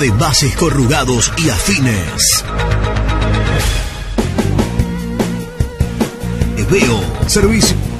De bases corrugados y afines. Veo Servicio.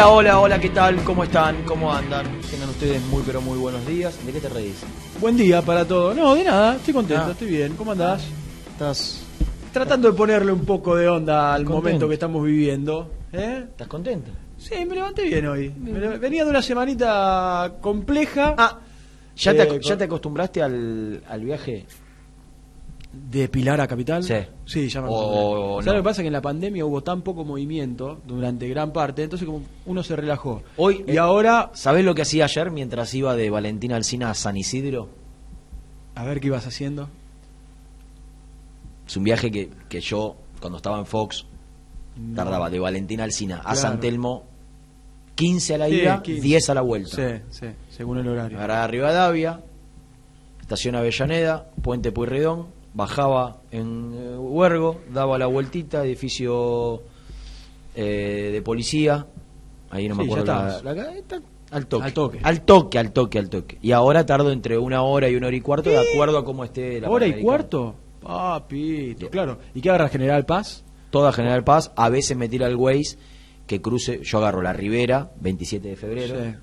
Hola, hola, hola, ¿qué tal? ¿Cómo están? ¿Cómo andan? Tengan ustedes muy, pero muy buenos días. ¿De qué te reís? Buen día para todos. No, de nada, estoy contento, Ah. estoy bien. ¿Cómo andás? ¿Estás, Tratando de ponerle un poco de onda al Contento. momento que estamos viviendo. ¿eh? ¿Estás contento? Sí, me levanté bien hoy. Me le- Venía de una semanita compleja. Ah, ¿ya, Eh, te, con- ¿ya te acostumbraste al, al viaje? ¿De Pilar a Capital? Sí. Sí, ya me O- ¿Sabes no? lo que pasa? Que en la pandemia hubo tan poco movimiento durante gran parte, entonces como uno se relajó. Hoy, y eh, ahora, ¿Sabés lo que hacía ayer mientras iba de Valentina Alcina a San Isidro? a ver qué ibas haciendo. Es un viaje que, que yo, cuando estaba en Fox, tardaba de Valentina Alcina a Claro. San Telmo 15 a la Sí, ida, 15. 10 a la vuelta. Sí, sí, según el horario. Agarraba Rivadavia, estación Avellaneda, Puente Pueyrredón, bajaba en eh, Huergo, daba la vueltita, edificio eh, de policía, ahí no me acuerdo ya la, estabas. la- está- al toque. Al toque. Al toque, al toque, al toque. Y ahora tardo entre una hora y una hora y cuarto, de acuerdo a cómo esté la ¿Hora y cuarto? Papito, claro. ¿Y qué agarra General Paz? Toda General Paz, a veces me tira el Waze que cruce, yo agarro la Ribera, 27 de febrero, Sí.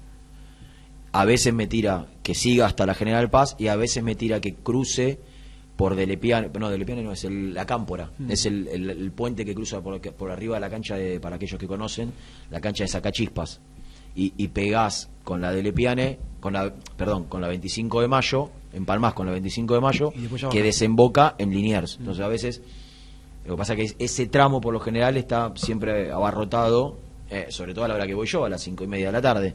a veces me tira que siga hasta la General Paz y a veces me tira que cruce por Delepiane, no, Delepiane no, es el- la Cámpora, Mm. es el, el- el puente que cruza por, por arriba de la cancha, de, para aquellos que conocen, la cancha de Sacachispas, y, y pegás con la Delepiane, con la, perdón, con la 25 de mayo, empalmás con la 25 de mayo, que desemboca en Liniers. Entonces a veces, lo que pasa es que ese tramo por lo general está siempre abarrotado, eh, sobre todo a la hora que voy yo, a las cinco y media de la tarde.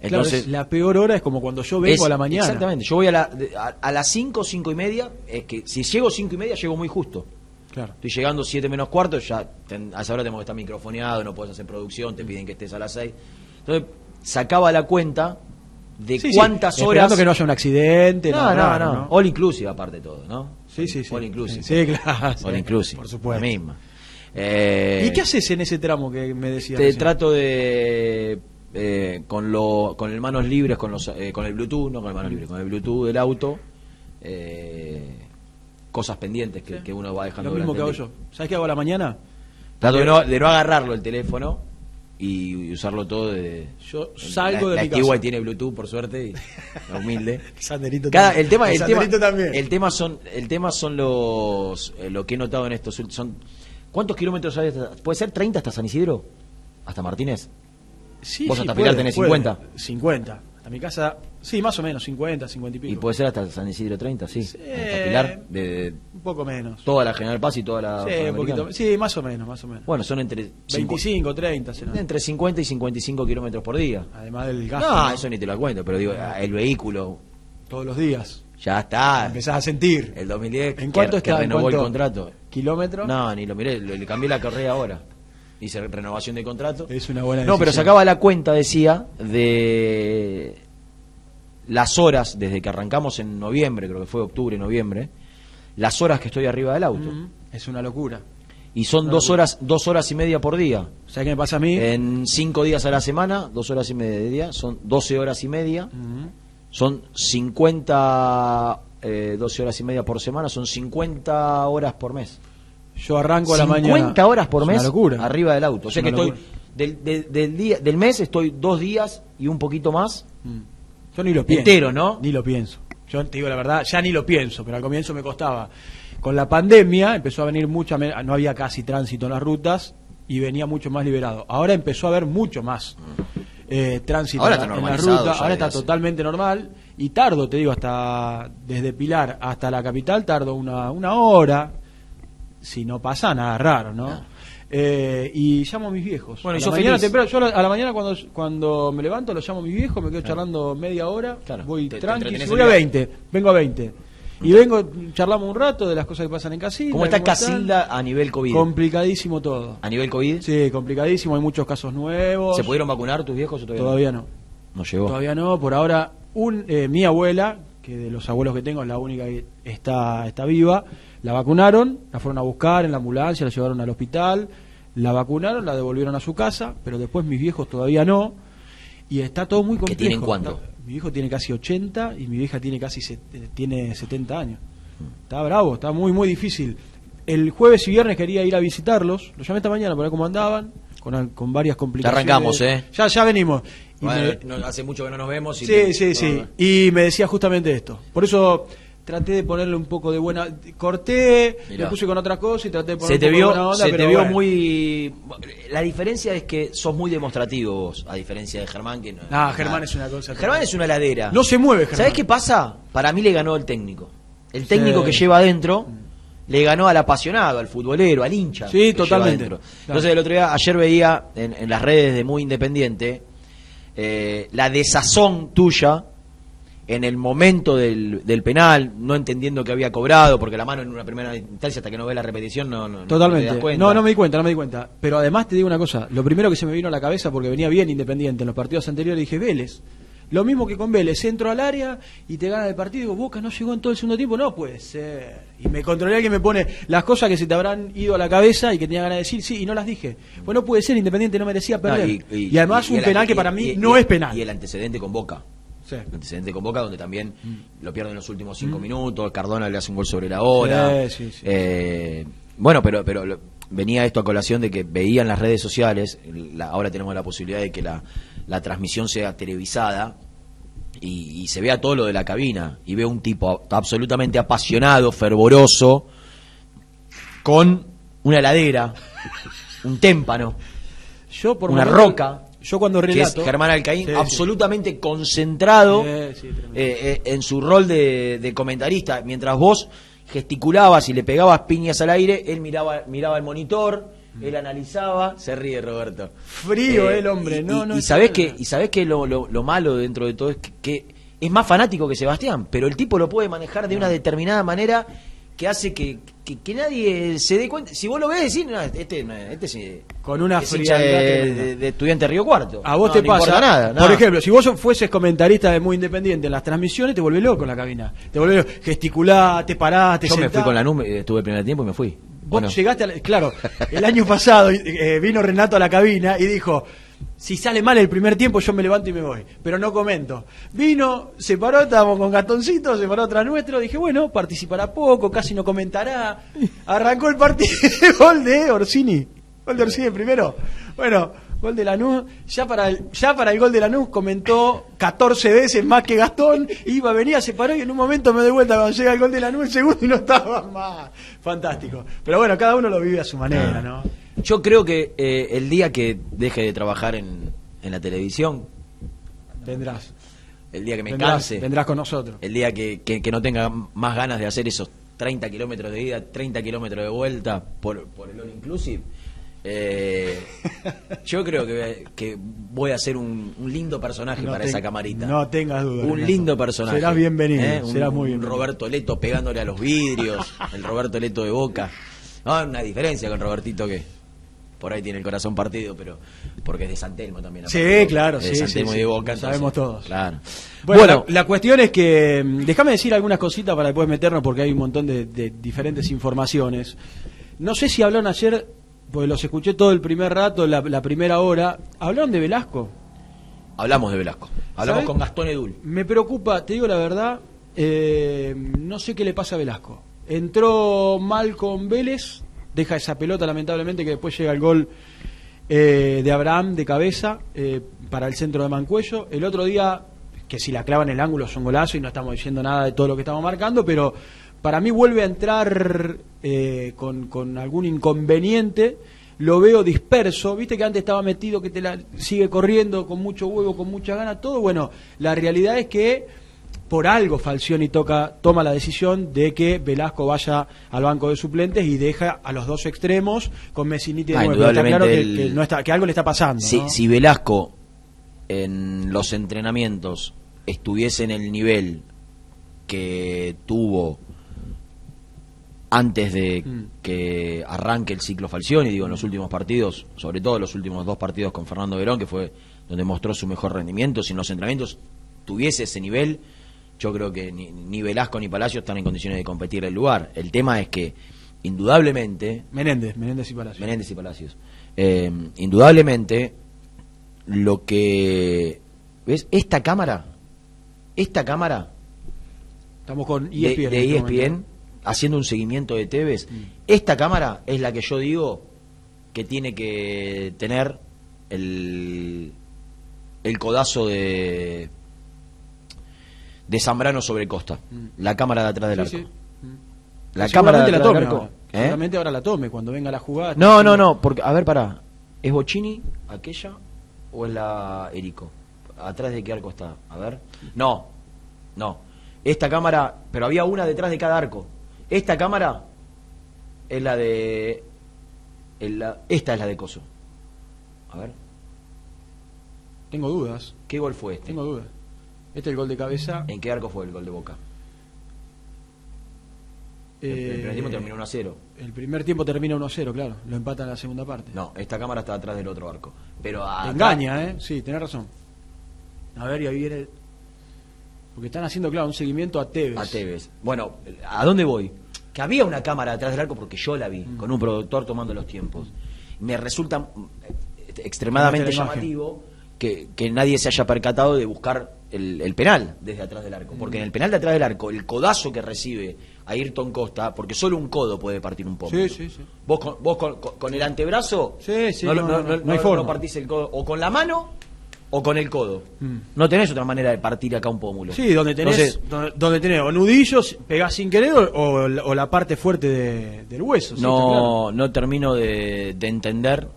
Entonces, es la peor hora es como cuando yo vengo es- a la mañana. Exactamente, yo voy a, la, a, a las 5, 5 y media, es que si llego 5 y media, llego muy justo. Claro. Estoy llegando 7 menos cuarto, ya ten- a esa hora tengo que estar microfoneado, no puedes hacer producción, te piden que estés a las 6. Entonces, sacaba la cuenta de Sí, sí, cuántas esperando horas... que no haya un accidente. no, nada no, raro, no, All inclusive aparte de todo, ¿no? Sí, sí, sí. All inclusive. Sí, claro. All inclusive. Por supuesto. La misma. Eh, ¿Y qué haces en ese tramo que me decías? te recién? trato de eh, con lo con el manos libres con los eh, con el Bluetooth no con el manos libres con el Bluetooth del auto eh, cosas pendientes que, que uno va dejando Lo mismo que hago yo. ¿Sabes qué hago a la mañana? trato de no, de no agarrarlo el teléfono y usarlo todo de Yo salgo la, de la mi casa. tiene Bluetooth por suerte y la humilde Sanderito Cada- también. el tema, el, tema, también. el tema son, el tema son los, eh, lo que he notado en estos últimos, son, ¿cuántos kilómetros hay hasta, puede ser 30 hasta San Isidro? ¿Hasta Martínez? Sí, vos sí, hasta puede, Pilar tenés puede. 50. 50. A mi casa, sí, más o menos, 50, 50 y pico. Y puede ser hasta San Isidro 30, sí. Sí. Hasta Pilar, de, de Un poco menos. toda la General Paz y toda la... sí, un poquito. Sí, más o menos, más o menos. Bueno, son entre... cincu- 25, 30 será. Entre 50 y 55 kilómetros por día. Además del gasto. No, ¿no? eso ni te lo cuento, pero digo, el vehículo Todos los días. ya está. Empezás a sentir. El 2010 ¿En que- cuánto que está? ¿En renovó el cuánto? contrato. ¿Kilómetro? No, ni lo miré, le, le cambié la correa ahora. Hice renovación de contrato. Es una buena No, pero decisión. sacaba la cuenta, decía, de las horas, desde que arrancamos en noviembre, creo que fue octubre, noviembre, las horas que estoy arriba del auto. Mm, Es una locura. Y son Una dos locura. horas, dos horas y media por día. ¿Sabes qué me pasa a mí? En cinco días a la semana, dos horas y media de día, son 12 horas y media. Son 50, eh, 12 horas y media por semana, son 50 horas por mes. Yo arranco a la 50 mañana. horas por Es mes arriba del auto. O sea que estoy, del, del- del día, del mes estoy dos días y un poquito más. Mm. Yo ni lo pienso. Entero, ¿no? Ni lo pienso. Yo te digo la verdad, ya ni lo pienso, pero al comienzo me costaba. Con la pandemia empezó a venir mucha, no había casi tránsito en las rutas y venía mucho más liberado. Ahora empezó a haber mucho más eh, tránsito Ahora en, la- ruta. Ahora está hace- totalmente normal y tardo, te digo, hasta desde Pilar hasta la capital tardo una, una hora. Si no pasa nada raro, ¿no? Eh, y llamo a mis viejos. Bueno, a y la mañana temprano, yo a la- mañana cuando, cuando me levanto lo llamo a mis viejos, me quedo charlando media hora, Claro. voy Te- tranqui, voy a viaje. 20, vengo a 20. Y vengo, charlamos un rato de las cosas que pasan en Casilda. ¿Cómo está. Casilda a nivel COVID? Complicadísimo todo. ¿A nivel COVID? Sí, complicadísimo, hay muchos casos nuevos. ¿Se pudieron vacunar tus viejos o todavía, Todavía no. no? No llegó. Todavía no, por ahora un, eh, mi abuela, que de los abuelos que tengo es la única que está, está viva, la vacunaron, la fueron a buscar en la ambulancia, la llevaron al hospital, la vacunaron, la devolvieron a su casa, pero después mis viejos todavía no, y está todo muy complejo. tienen cuánto? Está- mi viejo tiene casi 80 y mi vieja tiene casi set- eh, tiene 70 años. Está bravo, está muy, muy difícil. El jueves y viernes quería ir a visitarlos, los llamé esta mañana para ver cómo andaban, con, con varias complicaciones. arrancamos, ¿eh? Ya, ya venimos. Y Bueno, me- no- hace mucho que no nos vemos. y Sí, te- sí, sí. Y me decía justamente esto. Por eso traté de ponerle un poco de buena. Corté, Mirá. le puse con otra cosa y traté de poner Se un te poco de vio, buena onda, se te pero vio bueno. muy. La diferencia es que sos muy demostrativo vos, a diferencia de Germán. que no, Ah, Germán es una cosa Germán es una heladera. No se mueve, Germán. ¿Sabés qué pasa? Para mí le ganó el técnico. El técnico Sí. que lleva adentro le ganó al apasionado, al futbolero, al hincha. Sí, que lleva totalmente. adentro. Entonces, el otro día, ayer veía en, en las redes de Muy Independiente eh, la desazón tuya en el momento del, del penal, no entendiendo que había cobrado, porque la mano en una primera instancia, hasta que no ve la repetición, no, no, no te Totalmente. das cuenta. No, no me di cuenta, no me di cuenta. Pero además te digo una cosa. Lo primero que se me vino a la cabeza, porque venía bien Independiente en los partidos anteriores, dije, Vélez. Lo mismo que con Vélez, entro al área y te gana el partido. Digo, Boca no llegó en todo el segundo tiempo. No puede ser. Y me controlé que me pone las cosas que se te habrán ido a la cabeza y que tenía ganas de decir, sí, y no las dije. Pues no puede ser, Independiente no merecía No, perder. y, además un penal que para mí no es penal. Y el antecedente con Boca. Sí. Antecedente con Boca, donde también lo pierde en los últimos cinco minutos. Cardona le hace un gol sobre la hora. Sí, sí, sí. Eh, bueno, pero, pero lo- venía esto a colación de que veían las redes sociales. la- ahora tenemos la posibilidad de que la, la transmisión sea televisada. Y, y se vea todo lo de la cabina. Y veo un tipo absolutamente apasionado, fervoroso, con una heladera, un témpano. Yo por Una momentos- roca, Yo cuando que es relato. Germán Alcaín, Sí, sí. absolutamente concentrado Sí, sí, tremendo. eh, eh, en su rol de, de comentarista. Mientras vos gesticulabas y le pegabas piñas al aire, él miraba, miraba el monitor, él analizaba, se ríe Roberto. Frío el hombre, y- no, y, no y sabés que, y sabés que lo, lo- lo malo dentro de todo es que, que es más fanático que Sebastián, pero el tipo lo puede manejar de una determinada manera que hace que, que, que nadie se dé cuenta. Si vos lo ves, decís, no, este, no, este sí- Con una es frialdad de, de- de estudiante de Río Cuarto. A vos No, te no pasa, importa nada, por nada. ejemplo, si vos fueses comentarista de Muy Independiente en las transmisiones, te vuelve loco en la cabina. Te vuelve loco, gesticulá, te parás, te Yo me fui con la nube, estuve el primer tiempo y me fui. Vos Bueno, llegaste, a la- claro, el año pasado eh, vino Renato a la cabina y dijo, si sale mal el primer tiempo yo me levanto y me voy, pero no comento. Vino, se paró, estábamos con Gastoncito, se paró atrás nuestro, dije, bueno, participará poco, casi no comentará. Arrancó el partido, gol de Orsini, gol de Orsini primero. Bueno, gol de Lanús, ya para el, ya para el gol de Lanús comentó 14 veces más que Gastón, iba, venía, se paró y en un momento me doy vuelta cuando llega el gol de Lanús, el segundo y no estaba más. Fantástico. Pero bueno, cada uno lo vive a su manera, ¿no? Yo creo que eh, el día que deje de trabajar en, en la televisión, Vendrás. el día que me vendrás, canse, vendrás con nosotros. el día que, que- que no tenga más ganas de hacer esos 30 kilómetros de ida, 30 kilómetros de vuelta por, por el All Inclusive, eh, yo creo que, que voy a ser un, un lindo personaje No para te- esa camarita. no tengas duda, Un Renato. lindo personaje. Serás bienvenido, ¿eh? Un- serás muy un bienvenido. Roberto Leto pegándole a los vidrios, el Roberto Leto de Boca. No, una diferencia con Robertito que por ahí tiene el corazón partido, pero porque es de San Telmo también. Sí, claro, de sí, San sí, Telmo sí. y de Boca. Lo sabemos todos. Claro. Bueno, Bueno, la, la cuestión es que, mm, déjame decir algunas cositas para después meternos porque hay un montón de, de diferentes informaciones. No sé si hablaron ayer, pues los escuché todo el primer rato, la, la primera hora. ¿Hablaron de Velasco? Hablamos de Velasco. Hablamos con Gastón Edul. Me preocupa, te digo la verdad, eh, no sé qué le pasa a Velasco. Entró mal con Vélez, deja esa pelota lamentablemente que después llega el gol eh, de Abraham de cabeza eh, para el centro de Mancuello. El otro día, que si la clava en el ángulo son golazo y no estamos diciendo nada de todo lo que estamos marcando, pero para mí vuelve a entrar eh, con, con algún inconveniente. Lo veo disperso, viste que antes estaba metido, que te la sigue corriendo con mucho huevo, con mucha gana, todo. Bueno, la realidad es que por algo Falcioni toca, toma la decisión de que Velasco vaya al banco de suplentes y deja a los dos extremos con Messiniti de Ah, nuevo. Está claro que, el- que no está, que algo le está pasando. Si, ¿no? si Velasco en los entrenamientos estuviese en el nivel que tuvo antes de Mm. que arranque el ciclo Falcioni, digo, en los últimos partidos, sobre todo los últimos dos partidos con Fernando Verón, que fue donde mostró su mejor rendimiento, si en los entrenamientos tuviese ese nivel, yo creo que ni, ni Velasco ni Palacio están en condiciones de competir el lugar. El tema es que, indudablemente, Menéndez, Menéndez y Palacio. Menéndez y Palacios. Eh, indudablemente, lo que. ¿Ves? Esta cámara. Esta cámara Estamos con de, ESPN. de en este ESPN, momento. haciendo un seguimiento de Tevez. Mm. Esta cámara es la que yo digo que tiene que tener el, el codazo de. De Zambrano sobre Costa. Mm. La cámara de atrás del Sí, arco. sí. Mm. La cámara de Seguramente la atrás tome del arco. ahora. ¿Eh? Seguramente ahora la tome cuando venga la jugada. No, no, no, porque, a ver, pará. ¿Es Bocini aquella o es la Erico? ¿Atrás de qué arco está? A ver. No, no. Esta cámara, pero había una detrás de cada arco. Esta cámara es la de. es la- esta es la de Coso. A ver. Tengo dudas. ¿Qué gol fue este? Tengo dudas. Este es el gol de cabeza. ¿En qué arco fue el gol de Boca? El, el Eh, primer tiempo terminó 1 a 0. El primer tiempo termina 1-0, claro. Lo empata en la segunda parte. No, esta cámara está atrás del otro arco. Pero Te engaña, ¿eh? Sí, tenés razón. A ver, y ahí viene. Porque están haciendo, claro, un seguimiento a Tevez. A Tevez. Bueno, ¿a dónde voy? Que había una cámara atrás del arco porque yo la vi, Mm. con un productor tomando los tiempos. Me resulta mm, extremadamente llamativo que, que nadie se haya percatado de buscar el, el penal desde atrás del arco. Porque en el penal de atrás del arco, el codazo que recibe Ayrton Costa, porque solo un codo puede partir un poco. Sí, sí, sí. Vos, con, vos con, el antebrazo no, no, no- no, no- no hay forma. partís el codo. O con la mano o con el codo. Mm. No tenés otra manera de partir acá un pómulo. Sí, donde tenés, Entonces, donde, donde tenés o nudillos, pegás sin querer o, o la- o la parte fuerte de- del hueso. claro. no, no termino de, de entender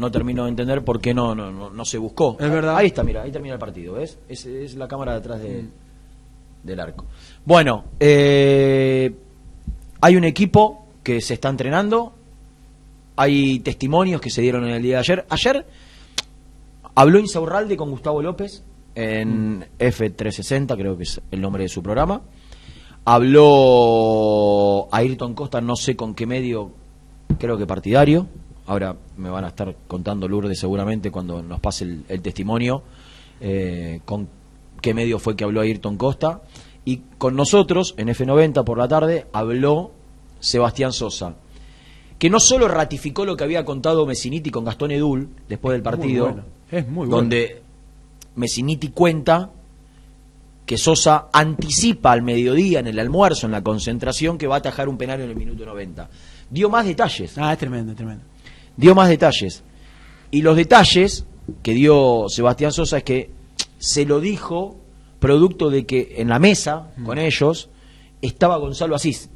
no termino de entender por qué no, no, no, no se buscó. Es verdad. Ahí está, mira, ahí termina el partido, ¿ves? Es, es la cámara detrás de, Mm. del arco. Bueno, eh, hay un equipo que se está entrenando, hay testimonios que se dieron en el día de ayer. Ayer habló Insaurralde con Gustavo López en F360, creo que es el nombre de su programa. Habló Ayrton Costa, no sé con qué medio, creo que partidario. Ahora me van a estar contando Lourdes seguramente cuando nos pase el, el testimonio eh, con qué medio fue que habló Ayrton Costa. Y con nosotros, en F90 por la tarde, habló Sebastián Sosa, que no solo ratificó lo que había contado Messiniti con Gastón Edul después del Muy partido, bueno. Es muy bueno. donde Messiniti cuenta que Sosa anticipa al mediodía en el almuerzo, en la concentración, que va a atajar un penal en el minuto 90. Dio más detalles, Ah, es tremendo, es tremendo. Dio más detalles. Y los detalles que dio Sebastián Sosa es que se lo dijo producto de que en la mesa con ellos estaba Gonzalo Asís.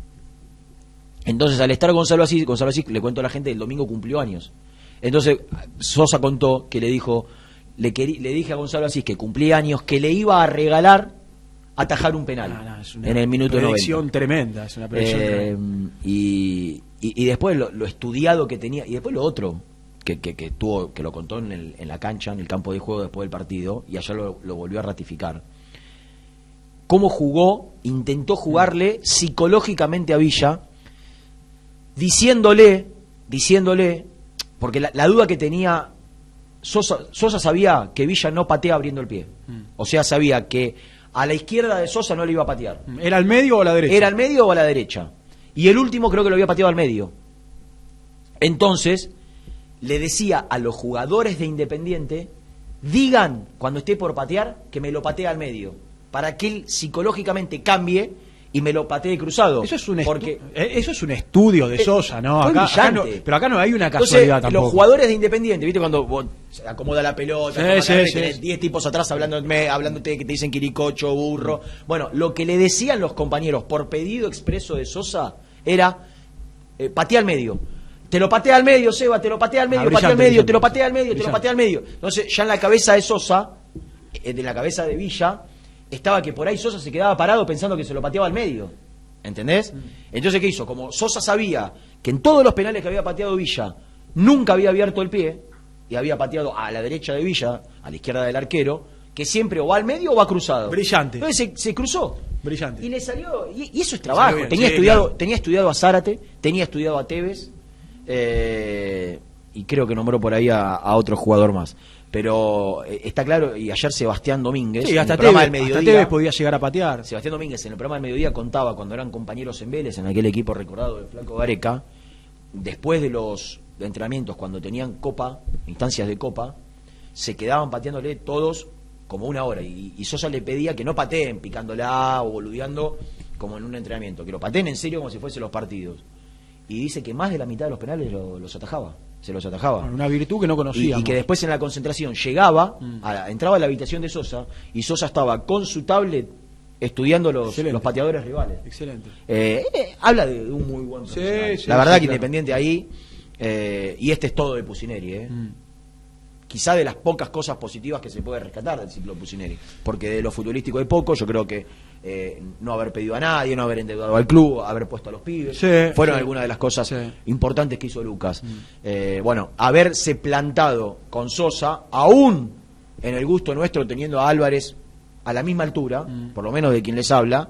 Entonces, al estar Gonzalo Asís, Gonzalo Asís, le cuento a la gente, el domingo cumplió años. Entonces, Sosa contó que le dijo, le, le dije a Gonzalo Asís que cumplía años, que le iba a regalar atajar un penal No, no, es una en el minuto 90. predicción tremenda, es una predicción Eh, tremenda. y, y, y después lo, lo estudiado que tenía, y después lo otro, que, que, que tuvo, que lo contó en, el- en la cancha, en el campo de juego después del partido, y ayer lo, lo volvió a ratificar. Cómo jugó, intentó jugarle psicológicamente a Villa, diciéndole, diciéndole, porque la, la duda que tenía Sosa, Sosa sabía que Villa no patea abriendo el pie. Mm. O sea, sabía que a la izquierda de Sosa no le iba a patear. ¿Era al medio o a la derecha? ¿Era al medio o a la derecha? Y el último creo que lo había pateado al medio. Entonces, le decía a los jugadores de Independiente, digan cuando esté por patear que me lo patee al medio, para que él psicológicamente cambie y me lo patee cruzado. Eso es un, porque eh, eso es un estudio de Eh, Sosa, ¿no? Acá- no- pero acá no hay una Entonces, casualidad tampoco. los jugadores de Independiente, ¿viste? Cuando vos se acomoda la pelota, Sí, toma sí, carrera y sí, tenés sí. 10 tipos atrás hablándote, hablándote que te dicen quiricocho, burro. Bueno, lo que le decían los compañeros por pedido expreso de Sosa era eh, al medio. Te lo patea al medio, Seba, te lo patea al medio, Ah, patea al medio, te lo patea al medio, te lo patea al medio. Entonces, ya en la cabeza de Sosa, eh, de la cabeza de Villa, estaba que por ahí Sosa se quedaba parado pensando que se lo pateaba al medio. ¿Entendés? Mm. Entonces, ¿qué hizo? Como Sosa sabía que en todos los penales que había pateado Villa, nunca había abierto el pie, y había pateado a la derecha de Villa, a la izquierda del arquero, que siempre o va al medio o va cruzado. Brillante. Entonces se, se cruzó. Brillante. Y le salió. Y, y eso es trabajo. bien, tenía, sí, estudiado, claro. tenía estudiado a Zárate, tenía estudiado a Tevez, eh, y creo que nombró por ahí a, a otro jugador más. Pero eh, está claro, y ayer Sebastián Domínguez, Sí, en hasta el programa Tevez, del hasta mediodía, Tevez podía llegar a patear. Sebastián Domínguez en el programa del mediodía contaba cuando eran compañeros en Vélez, en aquel equipo recordado de Flaco Gareca, después de los entrenamientos, cuando tenían copa, instancias de copa, se quedaban pateándole todos como una hora. Y, y Sosa le pedía que no pateen picándola o boludeando como en un entrenamiento, que lo pateen en serio como si fuesen los partidos. Y dice que más de la mitad de los penales lo- los atajaba, se los atajaba. Bueno, una virtud que no Y, conocíamos. y que después en la concentración llegaba, Mm. a- entraba a la habitación de Sosa y Sosa estaba con su tablet estudiando los, los pateadores rivales. Excelente. Eh, eh, habla de, un muy buen Sí, sí, La verdad sí, que claro. Independiente ahí, eh, y este es todo de Pusineri, eh. Mm. Quizá de las pocas cosas positivas que se puede rescatar del ciclo Pusineri, porque de lo futbolístico hay poco, yo creo que eh, no haber pedido a nadie, no haber endeudado al club, haber puesto a los pibes, Sí, fueron sí. algunas de las cosas Sí. importantes que hizo Lucas. Eh, bueno, haberse plantado con Sosa, aún en el gusto nuestro, teniendo a Álvarez a la misma altura, Mm. por lo menos de quien les habla,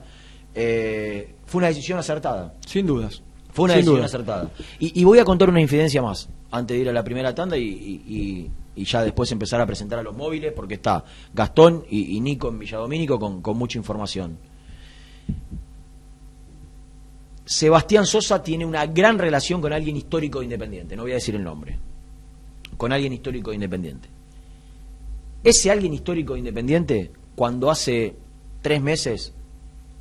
eh, fue una decisión acertada. Sin dudas. Fue una Sin decisión duda. acertada. Y, y voy a contar una infidencia más, antes de ir a la primera tanda y, y- y- y ya después empezar a presentar a los móviles, porque está Gastón y, Nico en Villadomínico con, con mucha información. Sebastián Sosa tiene una gran relación con alguien histórico de Independiente, no voy a decir el nombre, con alguien histórico de Independiente. Ese alguien histórico de Independiente, cuando hace tres meses,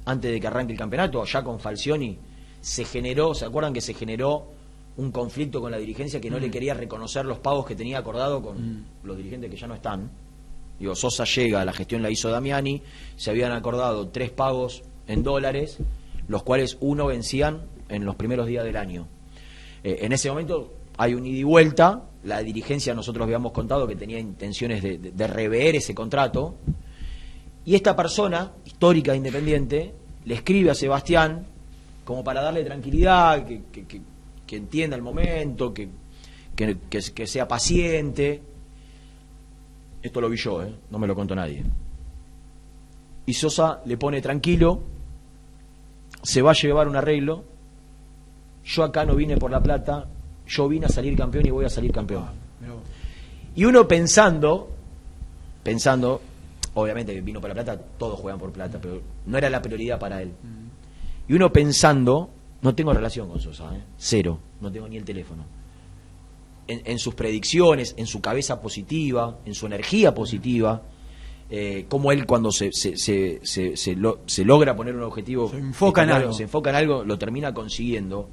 antes de que arranque el campeonato, ya con Falcioni, se generó, ¿se acuerdan que se generó un conflicto con la dirigencia que no le quería reconocer los pagos que tenía acordado con los dirigentes que ya no están? Digo, Sosa llega, la gestión la hizo Damiani, se habían acordado tres pagos en dólares, los cuales uno vencían en los primeros días del año. Eh, en ese momento hay un ida y vuelta, la dirigencia nosotros habíamos contado que tenía intenciones de, de- de rever ese contrato, y esta persona, histórica e independiente, le escribe a Sebastián como para darle tranquilidad, que, que- que- que entienda el momento, que, que- que- que sea paciente. Esto lo vi yo, ¿eh? no me lo contó nadie. Y Sosa le pone tranquilo, se va a llevar un arreglo, yo acá no vine por la plata, yo vine a salir campeón y voy a salir campeón. Y uno pensando, pensando, obviamente vino por la plata, todos juegan por plata, pero no era la prioridad para él. Y uno pensando, no tengo relación con Sosa, ¿eh? cero, no tengo ni el teléfono. En, en sus predicciones, en su cabeza positiva, en su energía positiva, eh, como él cuando se, se, se, se, se lo- se logra poner un objetivo, Se enfoca en algo. se enfoca en algo, lo termina consiguiendo.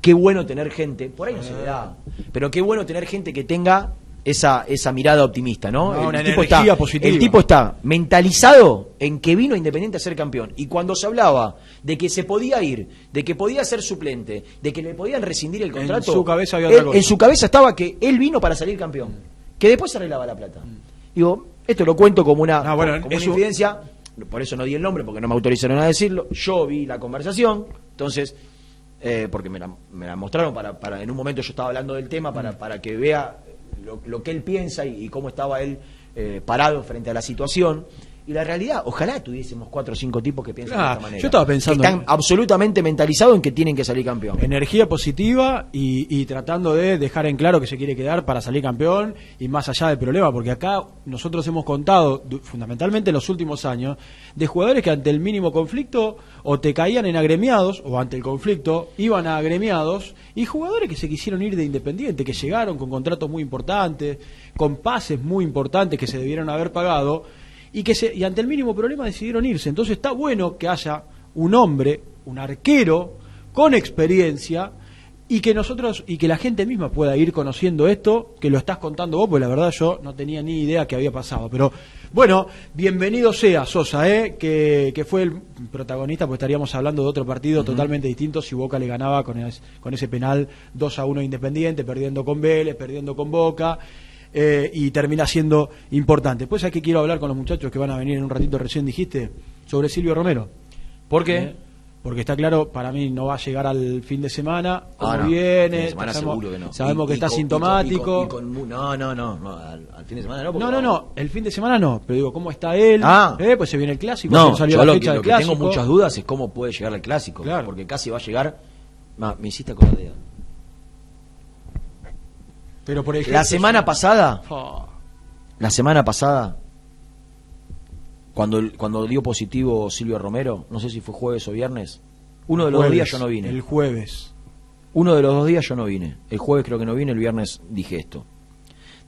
Qué bueno tener gente, por ahí no se le da, pero qué bueno tener gente que tenga esa, esa mirada optimista, ¿no? No, una tipo energía está, positiva. el tipo está mentalizado en que vino Independiente a ser campeón. Y cuando se hablaba de que se podía ir, de que podía ser suplente, de que le podían rescindir el En contrato, su cabeza había él- otra cosa. en su cabeza estaba que él vino para salir campeón, que después se arreglaba la plata. Digo, esto lo cuento como una, Ah, bueno, como una infidencia, por eso no di el nombre, porque no me autorizaron a decirlo. Yo vi la conversación, entonces, eh, porque me la, me la mostraron para, para, en un momento yo estaba hablando del tema para, para que vea lo, lo que él piensa y, cómo estaba él eh, parado frente a la situación. Y la realidad, ojalá tuviésemos cuatro o cinco tipos que piensan Ah, de esta manera. yo estaba pensando Que están en- absolutamente mentalizados en que tienen que salir campeón. energía positiva y, y tratando de dejar en claro que se quiere quedar para salir campeón y más allá del problema, porque acá nosotros hemos contado, fundamentalmente en los últimos años, de jugadores que ante el mínimo conflicto o te caían en agremiados o ante el conflicto iban a agremiados y jugadores que se quisieron ir de Independiente, que llegaron con contratos muy importantes, con pases muy importantes que se debieron haber pagado y que se, y ante el mínimo problema decidieron irse. Entonces está bueno que haya un hombre, un arquero con experiencia y que nosotros y que la gente misma pueda ir conociendo esto que lo estás contando vos, porque la verdad yo no tenía ni idea que había pasado. Pero bueno, bienvenido sea Sosa, ¿eh? que, que fue el protagonista, porque estaríamos hablando de otro partido totalmente distinto si Boca le ganaba con, es- con ese penal 2 a 1 Independiente, perdiendo con Vélez, perdiendo con Boca. Eh, y termina siendo importante. Pues aquí quiero hablar con los muchachos que van a venir en un ratito, recién dijiste, sobre Silvio Romero. ¿Por qué? ¿Eh? Porque está claro, para mí no va a llegar al fin de semana. Como Ah, no. viene, Fin de semana sabemos, seguro que no. sabemos Y- que y está con- sintomático. y con- y con mu- no, no, no, no, al, al fin de semana no. no, no, no, el fin de semana no, pero digo, ¿cómo está él? Ah. Eh, Pues se viene el clásico, No, salió yo la lo, fecha que, lo del que clásico. tengo muchas dudas es cómo puede llegar al clásico. Claro. Porque casi va a llegar. Ma, me hiciste acordar de Pero por ejemplo, La semana pasada, Oh, la semana pasada, cuando, cuando dio positivo Silvio Romero, no sé si fue jueves o viernes, uno de los dos días yo no vine. El jueves. Uno de los dos días yo no vine. El jueves creo que no vine, el viernes dije esto.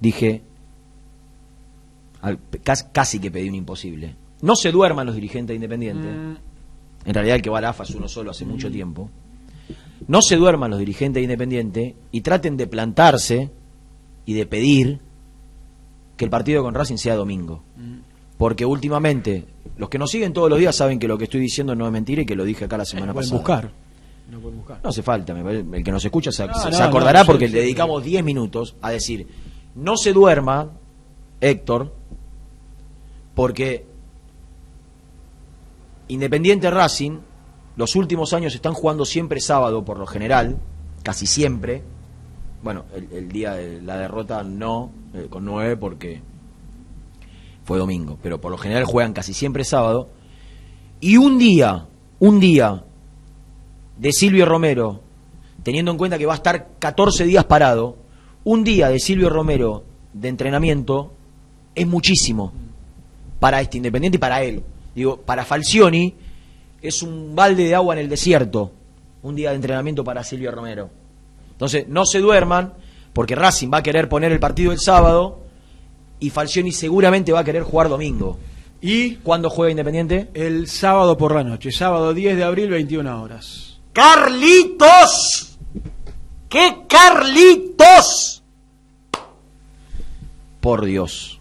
Dije, al- casi, casi que pedí un imposible. No se duerman los dirigentes de Independiente. Mm, En realidad el que va a la AFA es uno solo hace mucho tiempo. No se duerman los dirigentes de Independiente y traten de plantarse y de pedir que el partido con Racing sea domingo. mm. Porque últimamente, los que nos siguen todos los días saben que lo que estoy diciendo no es mentira y que lo dije acá la semana Lo pueden pasada. buscar. Lo pueden buscar. No hace falta, el que nos escucha se, No, se- no, se acordará no, porque sí, le dedicamos 10 minutos a decir, no se duerma, Héctor, porque Independiente Racing, los últimos años están jugando siempre sábado por lo general, casi siempre. Bueno, el, el día de la derrota no, eh, con 9 porque fue domingo, pero por lo general juegan casi siempre sábado. Y un día, un día de Silvio Romero, teniendo en cuenta que va a estar 14 días parado, un día de Silvio Romero de entrenamiento es muchísimo para este Independiente y para él. Digo, para Falcioni es un balde de agua en el desierto, un día de entrenamiento para Silvio Romero. Entonces, no se duerman, porque Racing va a querer poner el partido el sábado y Falcioni seguramente va a querer jugar domingo. Y ¿Cuándo juega Independiente? el sábado por la noche, sábado 10 de abril, 21 horas. ¡Carlitos! ¿Qué Carlitos? Por Dios.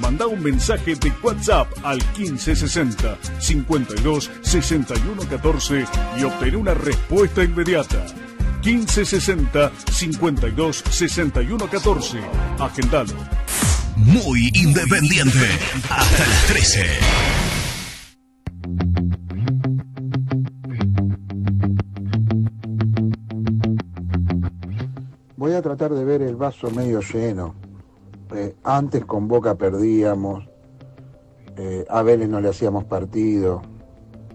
Manda un mensaje de WhatsApp al 1560 52 61 14 y obtén una respuesta inmediata. 1560 52 61 14. Agendalo. Muy independiente. Hasta las 13. Voy a tratar de ver el vaso medio lleno eh, antes con Boca perdíamos, eh, a Vélez no le hacíamos partido,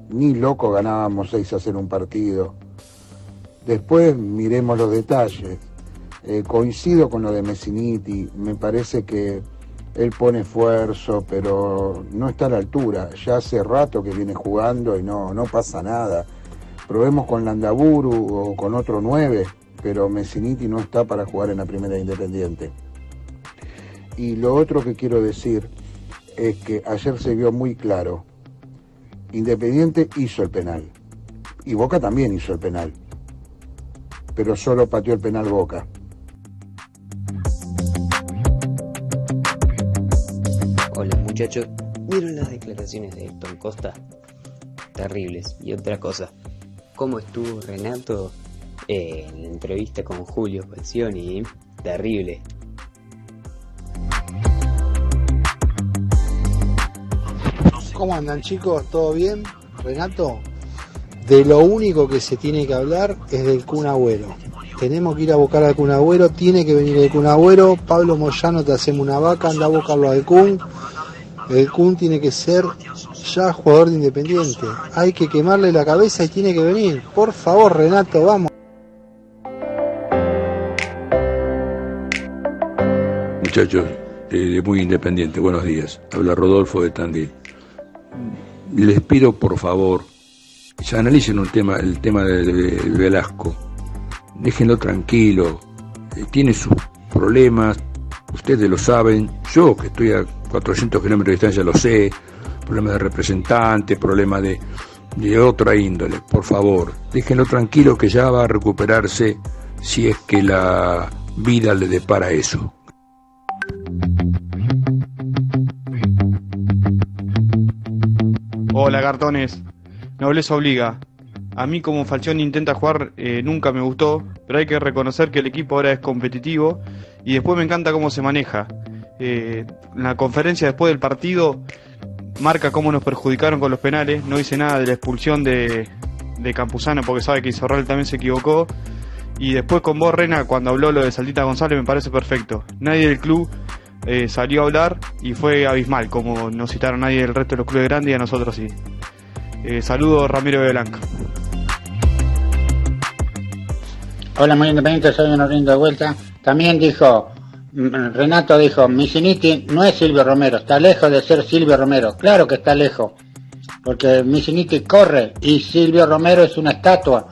ni loco ganábamos 6 a 0 un partido. Después miremos los detalles. Eh, coincido con lo de Messiniti, me parece que él pone esfuerzo, pero no está a la altura. Ya hace rato que viene jugando y no, no pasa nada. Probemos con Landaburu o con otro 9, pero Messiniti no está para jugar en la primera Independiente. Y lo otro que quiero decir es que ayer se vio muy claro. Independiente hizo el penal. Y Boca también hizo el penal. Pero solo pateó el penal Boca. Hola muchachos, ¿vieron las declaraciones de Héctor Costa? Terribles. Y otra cosa, ¿cómo estuvo Renato eh, en la entrevista con Julio Pensioni? Terrible. ¿Cómo andan chicos? ¿Todo bien? Renato, de lo único que se tiene que hablar es del Kun Agüero. Tenemos que ir a buscar al Kun Agüero, tiene que venir el Kun Agüero. Pablo Moyano, te hacemos una vaca, anda a buscarlo al Kun. El Kun tiene que ser ya jugador de Independiente. Hay que quemarle la cabeza y tiene que venir. Por favor, Renato, vamos. Muchachos, eh, muy independiente, buenos días. Habla Rodolfo de Tandil. Les pido por favor, se analicen un tema, el tema de, de Velasco. Déjenlo tranquilo. Eh, tiene sus problemas, ustedes lo saben. Yo, que estoy a 400 kilómetros de distancia, lo sé. Problemas de representante, problemas de, de otra índole. Por favor, déjenlo tranquilo que ya va a recuperarse si es que la vida le depara eso. Hola cartones, nobleza obliga. A mí como Falcioni intenta jugar eh, nunca me gustó, pero hay que reconocer que el equipo ahora es competitivo y después me encanta cómo se maneja. Eh, la conferencia después del partido marca cómo nos perjudicaron con los penales, no dice nada de la expulsión de, de Campuzano porque sabe que Isorral también se equivocó. Y después con vos, Rena, cuando habló lo de Saltita González me parece perfecto. Nadie del club eh, salió a hablar y fue abismal, como no citaron nadie del resto de los clubes grandes y a nosotros sí. Eh, saludos, Ramiro de Blanca. Hola, muy independiente, soy un rindo de vuelta. También dijo, mm, Renato dijo, Misiniti no es Silvio Romero, está lejos de ser Silvio Romero. Claro que está lejos, porque Misiniti corre y Silvio Romero es una estatua.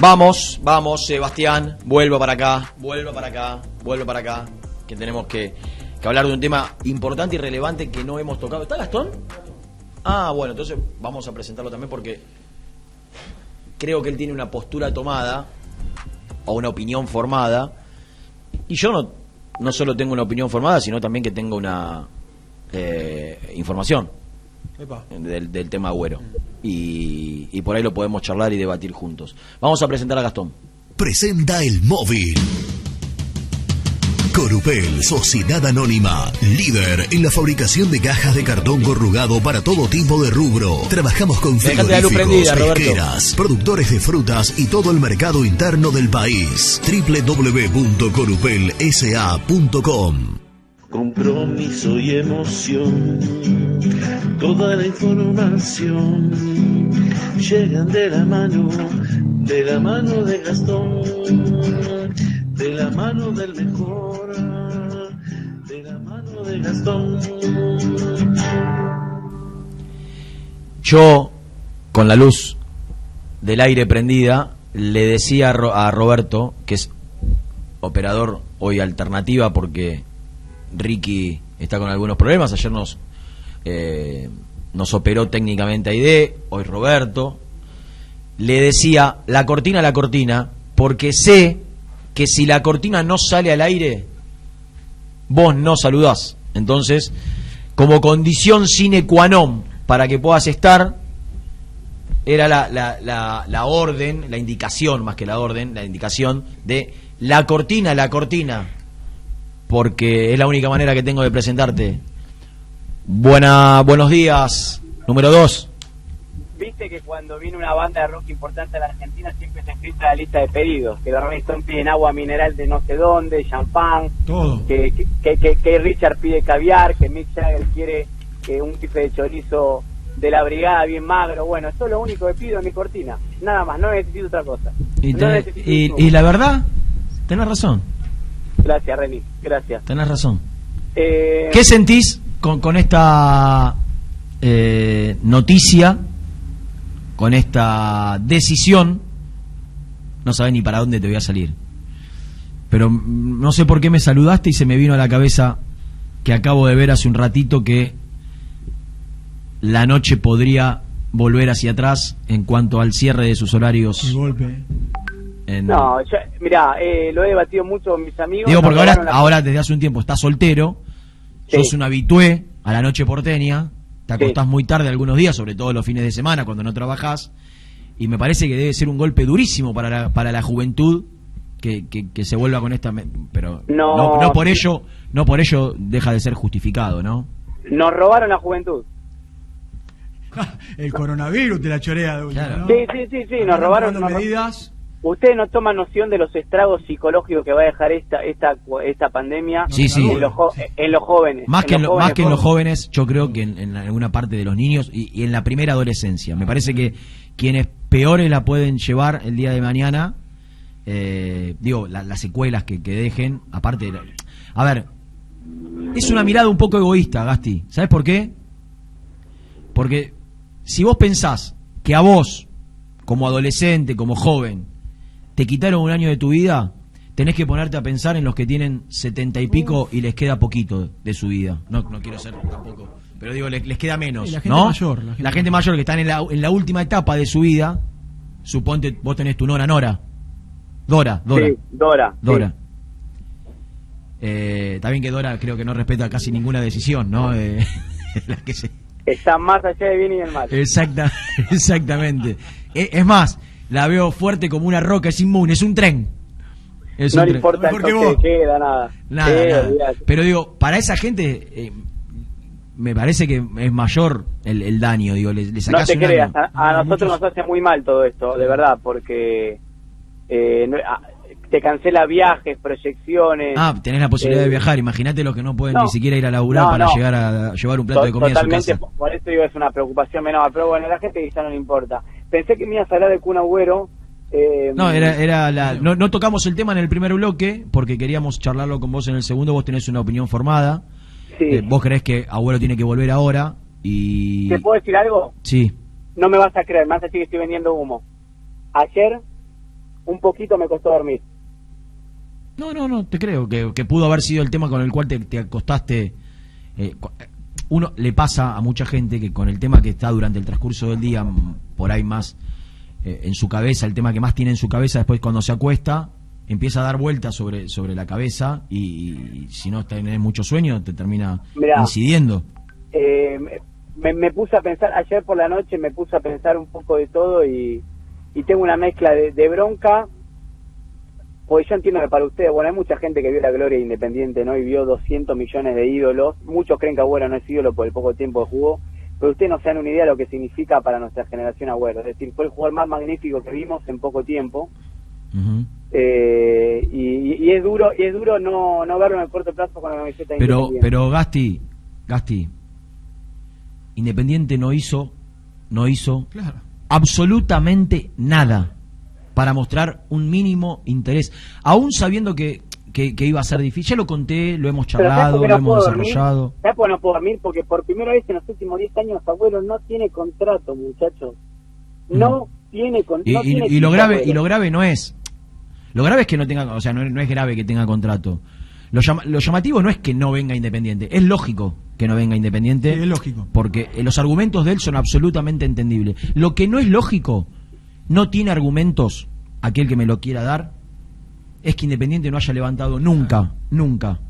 Vamos, vamos, Sebastián, vuelva para acá, vuelva para acá, vuelva para acá, que tenemos que, hablar de un tema importante y relevante que no hemos tocado. ¿Está Gastón? Ah, bueno, entonces vamos a presentarlo también porque creo que él tiene una postura tomada o una opinión formada y yo no, no solo tengo una opinión formada, sino también que tengo una eh, información. Del, del tema Agüero. Y, y por ahí lo podemos charlar y debatir juntos. Vamos a presentar a Gastón. Presenta el móvil. Corupel, Sociedad Anónima, líder en la fabricación de cajas de cartón corrugado para todo tipo de rubro. Trabajamos con frigoríficos, prendida, pesqueras, productores de frutas y todo el mercado interno del país. www.corupelsa.com compromiso y emoción. Toda la información llegan de la mano, de la mano de Gastón, de la mano del mejor, de la mano de Gastón. Yo, con la luz del aire prendida, le decía a, Ro- a Roberto, que es operador hoy alternativa porque Ricky está con algunos problemas. Ayer nos, eh, nos operó técnicamente Aide, hoy Roberto. Le decía, la cortina, la cortina, porque sé que si la cortina no sale al aire, vos no saludás. Entonces, como condición sine qua non para que puedas estar, era la, la, la, la orden, la indicación, más que la orden, la indicación de la cortina, la cortina, porque es la única manera que tengo de presentarte Buena, buenos días. Número dos. Viste que cuando viene una banda de rock importante a la Argentina siempre se escrita la lista de pedidos, que los Rolling Stones piden agua mineral de no sé dónde, champán, Todo. que, que, que, que Richard pide caviar, que Mick Jagger quiere que un bife de chorizo de la brigada bien magro, bueno, eso es lo único que pido en mi cortina, nada más, no necesito otra cosa. Y, No necesito y- y la verdad, tenés razón, Gracias, Reni, gracias. tenés razón. Eh, ¿Qué sentís con, con esta eh, noticia, con esta decisión? No sabés ni para dónde te voy a salir. Pero mm, no sé por qué me saludaste y se me vino a la cabeza que acabo de ver hace un ratito que la noche podría volver hacia atrás en cuanto al cierre de sus horarios. golpe. En- No, yo, mirá, eh, lo he debatido mucho con mis amigos. Digo, porque ahora, la- ahora desde hace un tiempo estás soltero, Sí. sos un habitué a la noche porteña, te acostás muy tarde algunos días, sobre todo los fines de semana cuando no trabajás, y me parece que debe ser un golpe durísimo para la, para la juventud que, que, que se vuelva con esta... Pero No. no, no por ello no por ello deja de ser justificado, ¿no? Nos robaron la juventud. El coronavirus te la chorea de. Sí, sí, sí, sí, nos robaron. nos ro- medidas. Ustedes no toman noción de los estragos psicológicos que va a dejar esta esta esta pandemia Sí, sí. En, los jo- en los jóvenes. Más que, en, lo- los más que en los jóvenes. jóvenes, yo creo que en, en alguna parte de los niños y, y en la primera adolescencia. Me parece que quienes peores la pueden llevar el día de mañana, eh, digo, la- las secuelas que, que dejen, aparte de la- A ver, es una mirada un poco egoísta, Gasti. ¿Sabes por qué? Porque si vos pensás que a vos, como adolescente, como joven, te quitaron un año de tu vida, tenés que ponerte a pensar en los que tienen setenta y pico y les queda poquito de su vida. No, no quiero ser tampoco, pero digo, les, les queda menos. Sí, la gente ¿no? mayor, la gente mayor que están en la, en la última etapa de su vida, suponte vos tenés tu nora Nora. Dora, Dora. Sí, Dora. Dora. Eh, está bien que Dora creo que no respeta casi ninguna decisión, ¿no? Eh, la que se- Está más allá de bien y del mal. Exacta, exactamente. E- Es más, la veo fuerte como una roca, es inmune, es un tren. Es no un le tren. importa de queda, nada. Nada, Sí, nada. olvidate. Pero digo, para esa gente eh, me parece que es mayor el, el daño, digo, le, le No te creas, a, a nosotros nos hace muy mal todo esto, de verdad, porque eh, no- a- te cancela viajes, proyecciones. Ah, tenés la posibilidad eh, de viajar, imagínate los que no pueden no. ni siquiera ir a laburar No, para no. llegar a llevar un plato To- de comida a su Totalmente, casa. por eso digo es una preocupación menor, pero bueno, la gente que ya no le importa. Pensé que me ibas a hablar de Kun Agüero. eh, No, era, era la, no, no tocamos el tema en el primer bloque porque queríamos charlarlo con vos en el segundo. Vos tenés una opinión formada. Sí. Eh, vos creés que Agüero tiene que volver ahora y. ¿Te puedo decir algo? Sí. No me vas a creer, me vas a decir que estoy vendiendo humo. Ayer, un poquito me costó dormir. No, no, no, te creo que, que pudo haber sido el tema con el cual te, te acostaste. eh, uno le pasa a mucha gente que con el tema que está durante el transcurso del día, mm, por ahí más eh, en su cabeza, el tema que más tiene en su cabeza, después cuando se acuesta, empieza a dar vueltas sobre, sobre la cabeza y, y si no tenés mucho sueño, te termina Mirá. incidiendo. Eh, me, me puse a pensar, ayer por la noche me puse a pensar un poco de todo y, y tengo una mezcla de, de bronca, porque yo entiendo que para ustedes, bueno, hay mucha gente que vio la gloria independiente, ¿no? Y vio 200 millones de ídolos, muchos creen que Agüero no es ídolo por el poco tiempo que jugó, pero ustedes no se dan una idea de lo que significa para nuestra generación Agüero, es decir, fue el jugador más magnífico que vimos en poco tiempo, eh, y, y es duro y es duro no, no verlo en el corto plazo con la camiseta Pero, independiente. pero Gasti, Gasti, Independiente no hizo, no hizo absolutamente nada para mostrar un mínimo interés, aún sabiendo que, que, que iba a ser difícil. Ya lo conté, lo hemos Pero ¿sabes charlado, lo no hemos desarrollado. ¿Sabes por qué no puedo dormir? Porque por primera vez en los últimos 10 años Abuelo no tiene contrato, muchachos. No tiene Y, contrato. y- y lo grave y lo grave no es lo grave es que no tenga o sea no, no es grave que tenga contrato lo, llama- lo llamativo no es que no venga Independiente es lógico que no venga Independiente Sí, es lógico. porque los argumentos de él son absolutamente entendibles lo que no es lógico no tiene argumentos aquel que me lo quiera dar es que Independiente no haya levantado nunca nunca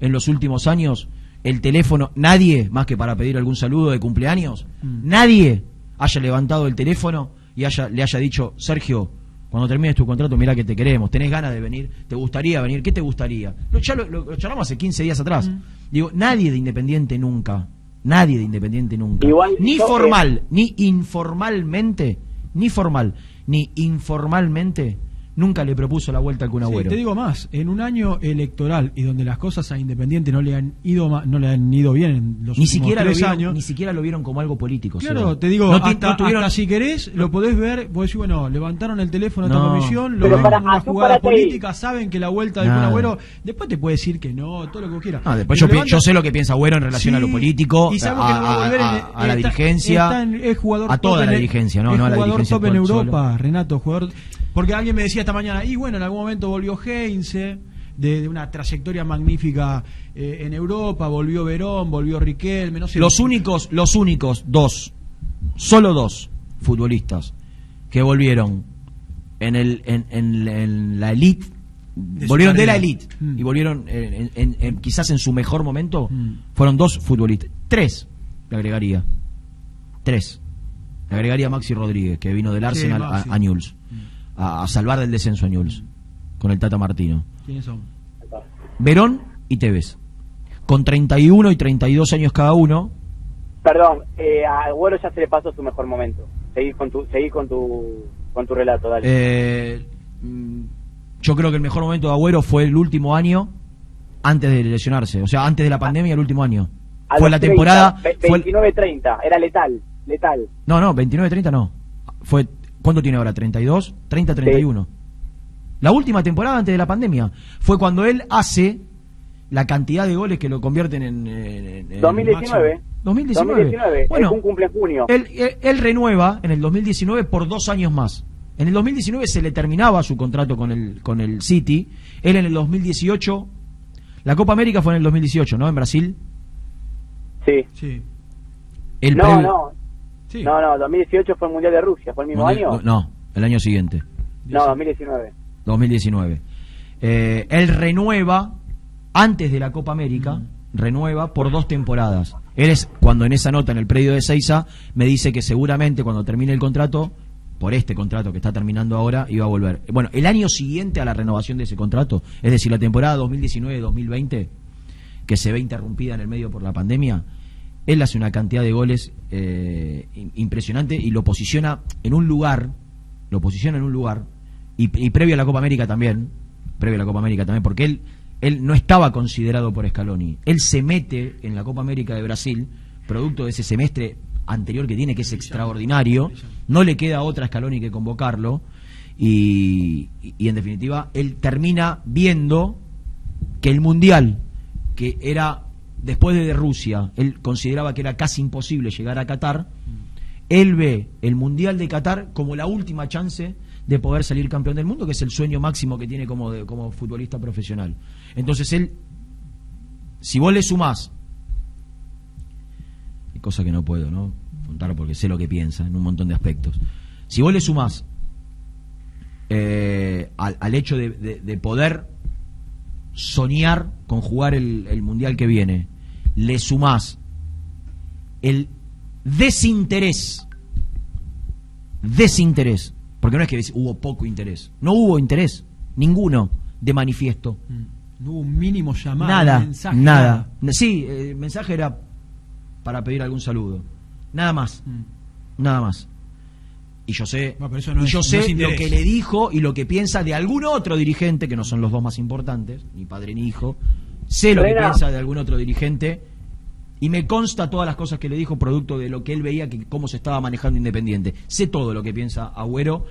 en los últimos años el teléfono nadie más que para pedir algún saludo de cumpleaños nadie haya levantado el teléfono y haya, le haya dicho, Sergio, cuando termines tu contrato, mira que te queremos, tenés ganas de venir, te gustaría venir, ¿qué te gustaría? Lo, ya lo, lo- lo charlamos hace 15 días atrás. Digo, nadie de Independiente nunca, Nadie de Independiente nunca. Igual ni yo, formal, ni informalmente, ni formal, ni informalmente, nunca le propuso la vuelta al Kun Sí, Agüero. te digo más, en un año electoral y donde las cosas a Independiente no le han ido no le han ido bien en los ni últimos siquiera, lo tres vieron, años. ni siquiera lo vieron como algo político. Claro, Seba. te digo, no, ti- hasta, no tuvieron hasta si querés, lo podés ver, vos decís, bueno, levantaron el teléfono a esta No. comisión, lo Pero ven para- como una jugada política, saben que la vuelta del. Kun Agüero, después te puede decir que no, todo lo que vos quieras. Ah, después yo, pi- levanta- yo sé lo que piensa Agüero en relación a lo Sí, político, y a, sabemos que no va a a- volver a- en- a la está- dirigencia, está en- es jugador a toda la dirigencia, no, es no a la jugador dirigencia top en. Europa, Renato, jugador. Porque alguien me decía esta mañana, y bueno, en algún momento volvió Heinze, de, de una trayectoria magnífica eh, en Europa, volvió Verón, volvió Riquelme, no sé. Los únicos, los únicos dos, solo dos futbolistas que volvieron en el en, en- en la elite, De volvieron de la elite Mm. y volvieron en- quizás en su mejor momento, fueron dos futbolistas, tres le agregaría, tres. Le agregaría Maxi Rodríguez, que vino del Sí, Arsenal a, a Newell's, a, a salvar del descenso a Newell's, con el Tata Martino. ¿Quiénes son? Verón y Tevez, con 31 y 32 años cada uno, Perdón, eh, a Agüero ya se le pasó su mejor momento. Seguí con tu, seguí con tu, con tu relato, dale. Eh, mm, yo creo que el mejor momento de Agüero fue el último año antes de lesionarse, o sea, antes de la pandemia, el último año. A fue la 30, temporada. ve- fue el- 29-30, era letal, letal. no, no, 29-30 no. Fue, ¿Cuánto tiene ahora? ¿32? 30-31. La última temporada antes de la pandemia fue cuando él hace la cantidad de goles que lo convierten en. en- en- 2019. máximo. 2019. 2019, Bueno, Kun cumple en junio. Él, él- él renueva en el 2019 por dos años más. En el 2019 se le terminaba su contrato con el, con el City. Él en el 2018. La Copa América fue en el 2018, ¿no? En Brasil. Sí. Sí. El no, previo- no. No, no, 2018 fue el Mundial de Rusia, ¿fue el mismo Mundial- año? No, el año siguiente. No, 2019. 2019. Eh, él renueva antes de la Copa América, renueva por dos temporadas. Él es, cuando en esa nota en el predio de Seiza, me dice que seguramente cuando termine el contrato, por este contrato que está terminando ahora, iba a volver. Bueno, el año siguiente a la renovación de ese contrato, es decir, la temporada 2019-2020, que se ve interrumpida en el medio por la pandemia, él hace una cantidad de goles eh, im- impresionante y lo posiciona en un lugar, lo posiciona en un lugar, y, previo a la Copa América también, previo a la Copa América también, porque él, él no estaba considerado por Scaloni. Él se mete en la Copa América de Brasil, producto de ese semestre anterior que tiene, que es extraordinario, no le queda otra a Scaloni que convocarlo, y- y en definitiva él termina viendo que el Mundial, que era después de Rusia, él consideraba que era casi imposible llegar a Qatar, él ve el Mundial de Qatar como la última chance de poder salir campeón del mundo, que es el sueño máximo que tiene como, como futbolista profesional. Entonces él, si vos le sumás, cosa que no puedo, ¿no? Contar porque sé lo que piensa en un montón de aspectos. Si vos le sumás eh, al, al hecho de poder soñar con jugar el, el mundial que viene, le sumás el desinterés, desinterés, porque no es que hubo poco interés, no hubo interés, ninguno de manifiesto. No hubo un mínimo llamado, nada, mensaje, nada. Sí, eh, el mensaje era para pedir algún saludo. Nada más. Nada más. Y yo sé, Bueno, pero eso no y es- yo no sé es lo que le dijo y lo que piensa de algún otro dirigente, que no son los dos más importantes, ni padre ni hijo. Sé lo que piensa de algún otro dirigente y me consta todas las cosas que le dijo producto de lo que él veía que cómo se estaba manejando Independiente. Sé todo lo que piensa Agüero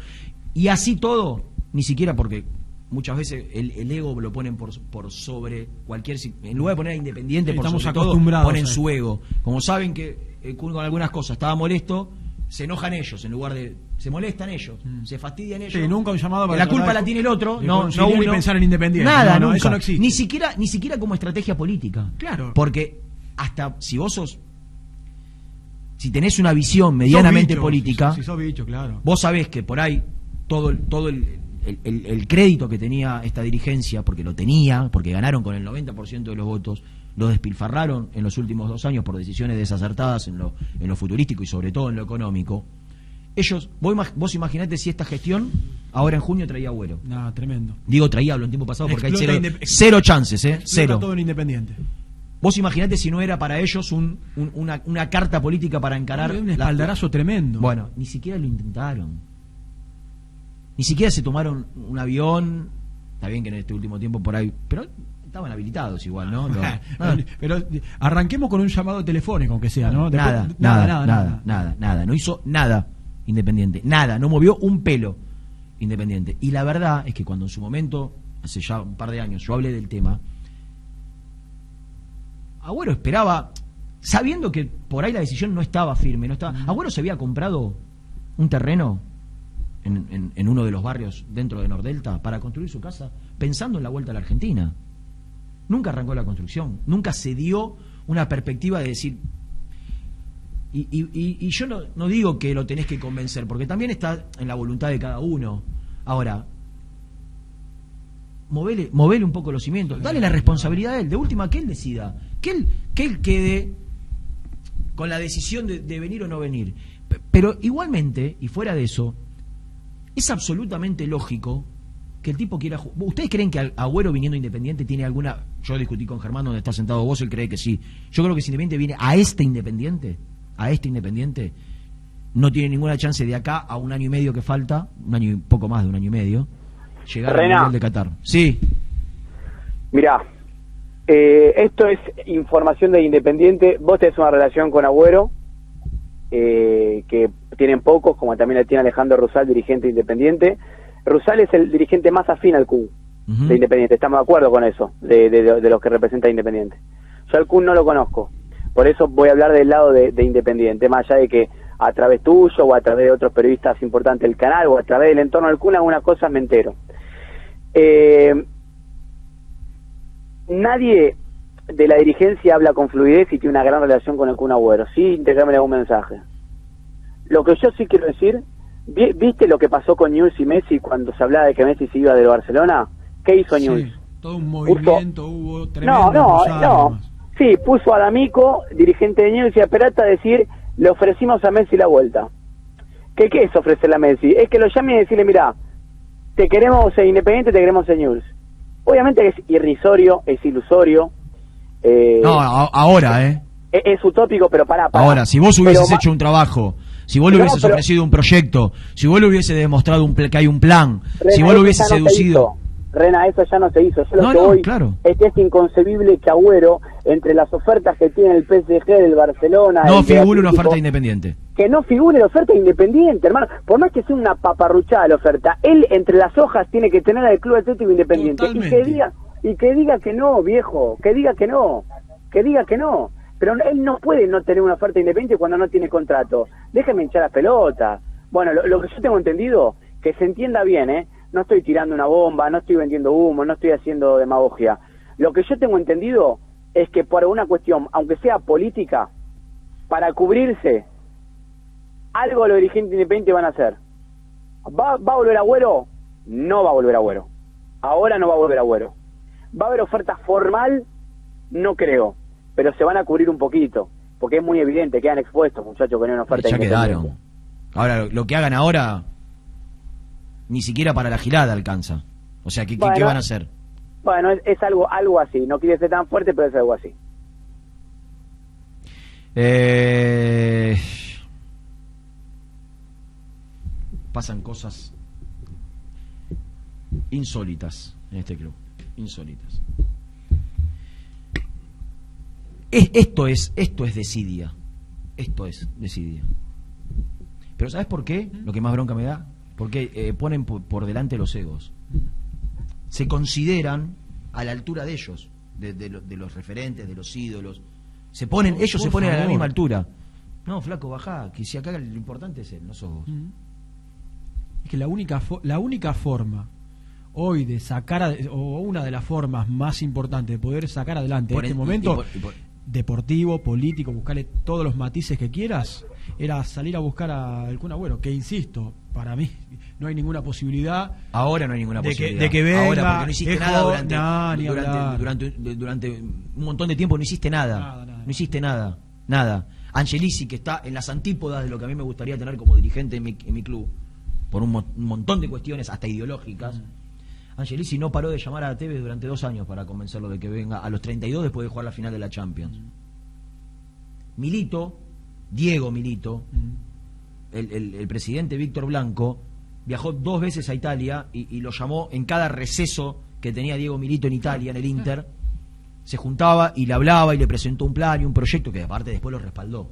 y así todo, ni siquiera porque muchas veces el, el ego lo ponen por, por sobre cualquier en lugar de poner a Independiente Sí, por estamos sobre todo, acostumbrados ponen su ego. Como saben que eh, con algunas cosas estaba molesto, se enojan ellos en lugar de se molestan ellos, se fastidian ellos. Mm. Sí, nunca un llamado para la culpa de- la tiene el otro, no, no uno. pensar en Independiente. Nada, No, no, nunca. eso no existe. Ni siquiera ni siquiera como estrategia política. Claro. Porque hasta si vos sos si tenés una visión medianamente bicho, política, Si sos bicho, claro. vos sabés que por ahí todo, el- todo el, el- el- el crédito que tenía esta dirigencia, porque lo tenía, porque ganaron con el 90% de los votos, lo despilfarraron en los últimos dos años por decisiones desacertadas en lo, en lo futurístico y sobre todo en lo económico. Ellos, vos, vos imaginate si esta gestión ahora en junio traía Agüero. No, tremendo. Digo traía, hablo en tiempo pasado porque hay Explota cero, Indep- cero chances, ¿eh? Explota Cero. todo en Independiente. Vos imaginate si no era para ellos un- un- una, una carta política para encarar. Un la- espaldarazo tremendo. Bueno, ni siquiera lo intentaron. Ni siquiera se tomaron un avión. Está bien que en este último tiempo por ahí. Pero estaban habilitados igual, ¿no? Lo- Ah, Pero arranquemos con un llamado telefónico, aunque sea, ¿no? Después- nada, nada, nada, nada, nada, No hizo nada Independiente. Nada. No movió un pelo Independiente. Y la verdad es que cuando en su momento, hace ya un par de años, yo hablé del tema, Agüero esperaba, sabiendo que por ahí la decisión no estaba firme, no estaba. Agüero se había comprado un terreno en, en- en uno de los barrios dentro de Nordelta para construir su casa, pensando en la vuelta a la Argentina. Nunca arrancó la construcción, nunca se dio una perspectiva de decir. Y, y- y- yo no, digo que lo tenés que convencer, porque también está en la voluntad de cada uno. Ahora, movele, movele un poco los cimientos, dale la responsabilidad a él, de última que él decida, que él, que él quede con la decisión de, de venir o no venir. Pero igualmente, y fuera de eso, es absolutamente lógico que el tipo quiera ¿Ustedes creen que Al- Agüero viniendo Independiente tiene alguna... Yo discutí con Germán donde está sentado vos, él cree que sí. Yo creo que si Independiente viene a este Independiente, a este Independiente, no tiene ninguna chance de acá a un año y medio que falta, un año y poco más de un año y medio, llegar al Rena. Mundial de Qatar. Sí, Mirá, eh, esto es información de Independiente. Vos tenés una relación con Agüero, eh, que tienen pocos, como también la tiene Alejandro Rusal, dirigente de Independiente. Rusal es el dirigente más afín al Q de Independiente, estamos de acuerdo con eso, de, de, de los que representa Independiente. Yo al Q no lo conozco, por eso voy a hablar del lado de, de Independiente, más allá de que a través tuyo o a través de otros periodistas importantes del canal o a través del entorno del Kun algunas cosas me entero. Eh, nadie de la dirigencia habla con fluidez y tiene una gran relación con el Kun Agüero. Sí, integrame algún mensaje. Lo que yo sí quiero decir, ¿viste lo que pasó con News y Messi cuando se hablaba de que Messi se iba de Barcelona? ¿Qué hizo News? Sí, todo un movimiento hubo No, tremendo. no, cruzada, no. además. Sí, puso a D'Amico, dirigente de News y a Peralta a decir, le ofrecimos a Messi la vuelta. ¿Qué, qué es ofrecerle a Messi? Es que lo llame y decirle, mira, te queremos en Independiente, te queremos en News. Obviamente que es irrisorio, es ilusorio. eh, no, ahora, ¿eh? es, es utópico, pero para, Ahora, si vos hubieses Pero hecho un trabajo, si vos le hubieses pero- ofrecido un proyecto, si vos le hubieses demostrado un que hay un plan, Rena, si vos lo hubieses seducido. Rena, eso ya no se hizo. Yo lo No, que no, voy claro. es que es inconcebible que Agüero, entre las ofertas que tiene el PSG del Barcelona... No figura una oferta independiente. que no figure la oferta independiente, hermano. Por más que sea una paparruchada la oferta, él entre las hojas tiene que tener al Club Atlético Independiente. Y que, diga, y que diga que no, viejo, que diga que no, que diga que no. Pero él no puede no tener una oferta independiente cuando no tiene contrato. Déjeme hinchar las pelotas. Bueno, lo, que yo tengo entendido, que se entienda bien, ¿eh? No estoy tirando una bomba, no estoy vendiendo humo, no estoy haciendo demagogia. Lo que yo tengo entendido es que por una cuestión, aunque sea política, para cubrirse, algo los dirigentes independientes van a hacer. ¿Va, ¿Va a volver Agüero? No va a volver Agüero. Ahora no va a volver Agüero. ¿Va a haber oferta formal? No creo. Pero se van a cubrir un poquito. Porque es muy evidente, quedan expuestos, muchachos, que no hay una oferta Ya quedaron. Ahora, lo, que hagan ahora, ni siquiera para la gilada alcanza. O sea, ¿qué, van a hacer? Bueno, es, es algo algo así. No quiere ser tan fuerte, pero es algo así. Eh, pasan cosas insólitas en este club. Insólitas. Es- esto es, esto es desidia. Esto es desidia. Pero ¿sabes por qué? Lo que más bronca me da. Porque eh, ponen por, por delante los egos. Se consideran a la altura de ellos, de, de lo- de los referentes, de los ídolos. Se ponen, ellos se ponen a la misma altura. No, flaco, bajá, que si acá lo importante es él, no sos vos. Es que la única, fo- la única forma hoy de sacar, a- o una de las formas más importantes de poder sacar adelante Por este en- momento y por- y por- deportivo, político, buscarle todos los matices que quieras, era salir a buscar al Kun Agüero, que insisto, para mí no hay ninguna posibilidad. Ahora no hay ninguna de que, posibilidad. de que venga, Ahora, porque no hiciste nada durante, durante, durante, durante un montón de tiempo, no hiciste nada. No hiciste nada. Nada. Angelici, que está en las antípodas de lo que a mí me gustaría tener como dirigente en mi, en mi club, por un, mo- un montón de cuestiones, hasta ideológicas. Angelici no paró de llamar a Tevez durante dos años para convencerlo de que venga a los 32 después de jugar la final de la Champions. Milito, Diego Milito, el, el- el presidente Víctor Blanco, viajó dos veces a Italia y, y lo llamó en cada receso que tenía Diego Milito en Italia, en el Inter. Se juntaba y le hablaba y le presentó un plan y un proyecto que aparte después lo respaldó.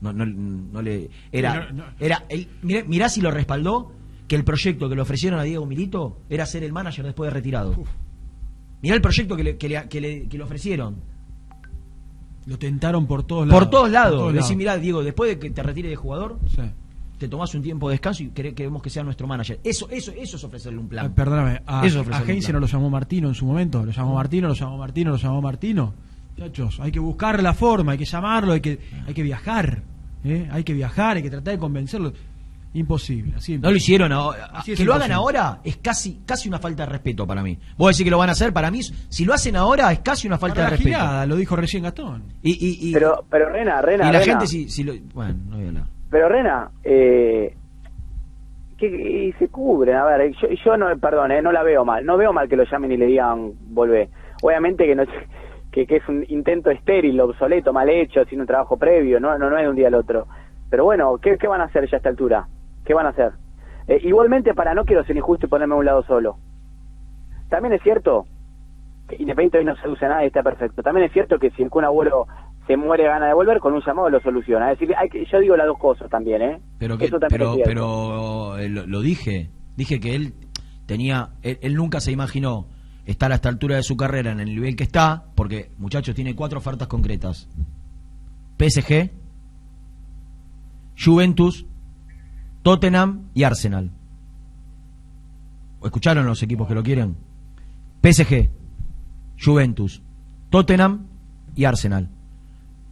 No, no, no le era era el, mirá, mirá si lo respaldó que el proyecto que le ofrecieron a Diego Milito era ser el manager después de retirado. Mirá el proyecto que le, que le, que le- que le ofrecieron. Lo tentaron por todos lados. Por todos lados. Por Decir, mirá, Diego, después de que te retires de jugador, Sí. te tomás un tiempo de descanso y quere- queremos que sea nuestro manager. Eso, eso, eso es ofrecerle un plan. Ah, Perdóname, a, Eso es a Heinze no lo llamó Martino en su momento. Lo llamó Martino, lo llamó Martino, lo llamó Martino. Muchachos, hay que buscar la forma, hay que llamarlo, hay que, hay que viajar. ¿eh? Hay que viajar, hay que tratar de convencerlo. Imposible, así No lo hicieron ahora. Que lo hagan ahora es casi, casi una falta de respeto para mí. Vos decís que lo van a hacer, para mí, si lo hacen ahora es casi una falta Para de la respeto. lo dijo recién Gastón. Y, y, y- Pero, pero Rena, Rena, y la Rena. gente, si, si lo. Bueno, no voy a hablar. Pero Rena, eh, que, y se cubren, a ver, yo, yo no, perdón, eh, no la veo mal, no veo mal que lo llamen y le digan volvé. Obviamente que no que, que es un intento estéril, obsoleto, mal hecho, sin un trabajo previo, no, no, no es de un día al otro. Pero bueno, ¿qué, qué van a hacer ya a esta altura? ¿Qué van a hacer? Eh, igualmente, para no quiero ser injusto y ponerme a un lado solo. También es cierto que Independiente hoy no seduce a nadie, está perfecto. También es cierto que si el Kun Agüero se muere gana de volver, con un llamado lo soluciona. Es decir, hay que, yo digo las dos cosas también, ¿eh? Pero, que, Eso también pero, es pero eh, lo, lo dije. Dije que él tenía. Él, él nunca se imaginó estar a esta altura de su carrera en el nivel que está, porque, muchachos, tiene cuatro ofertas concretas: PSG, Juventus, Tottenham y Arsenal. ¿Escucharon los equipos que lo quieren? PSG, Juventus, Tottenham y Arsenal.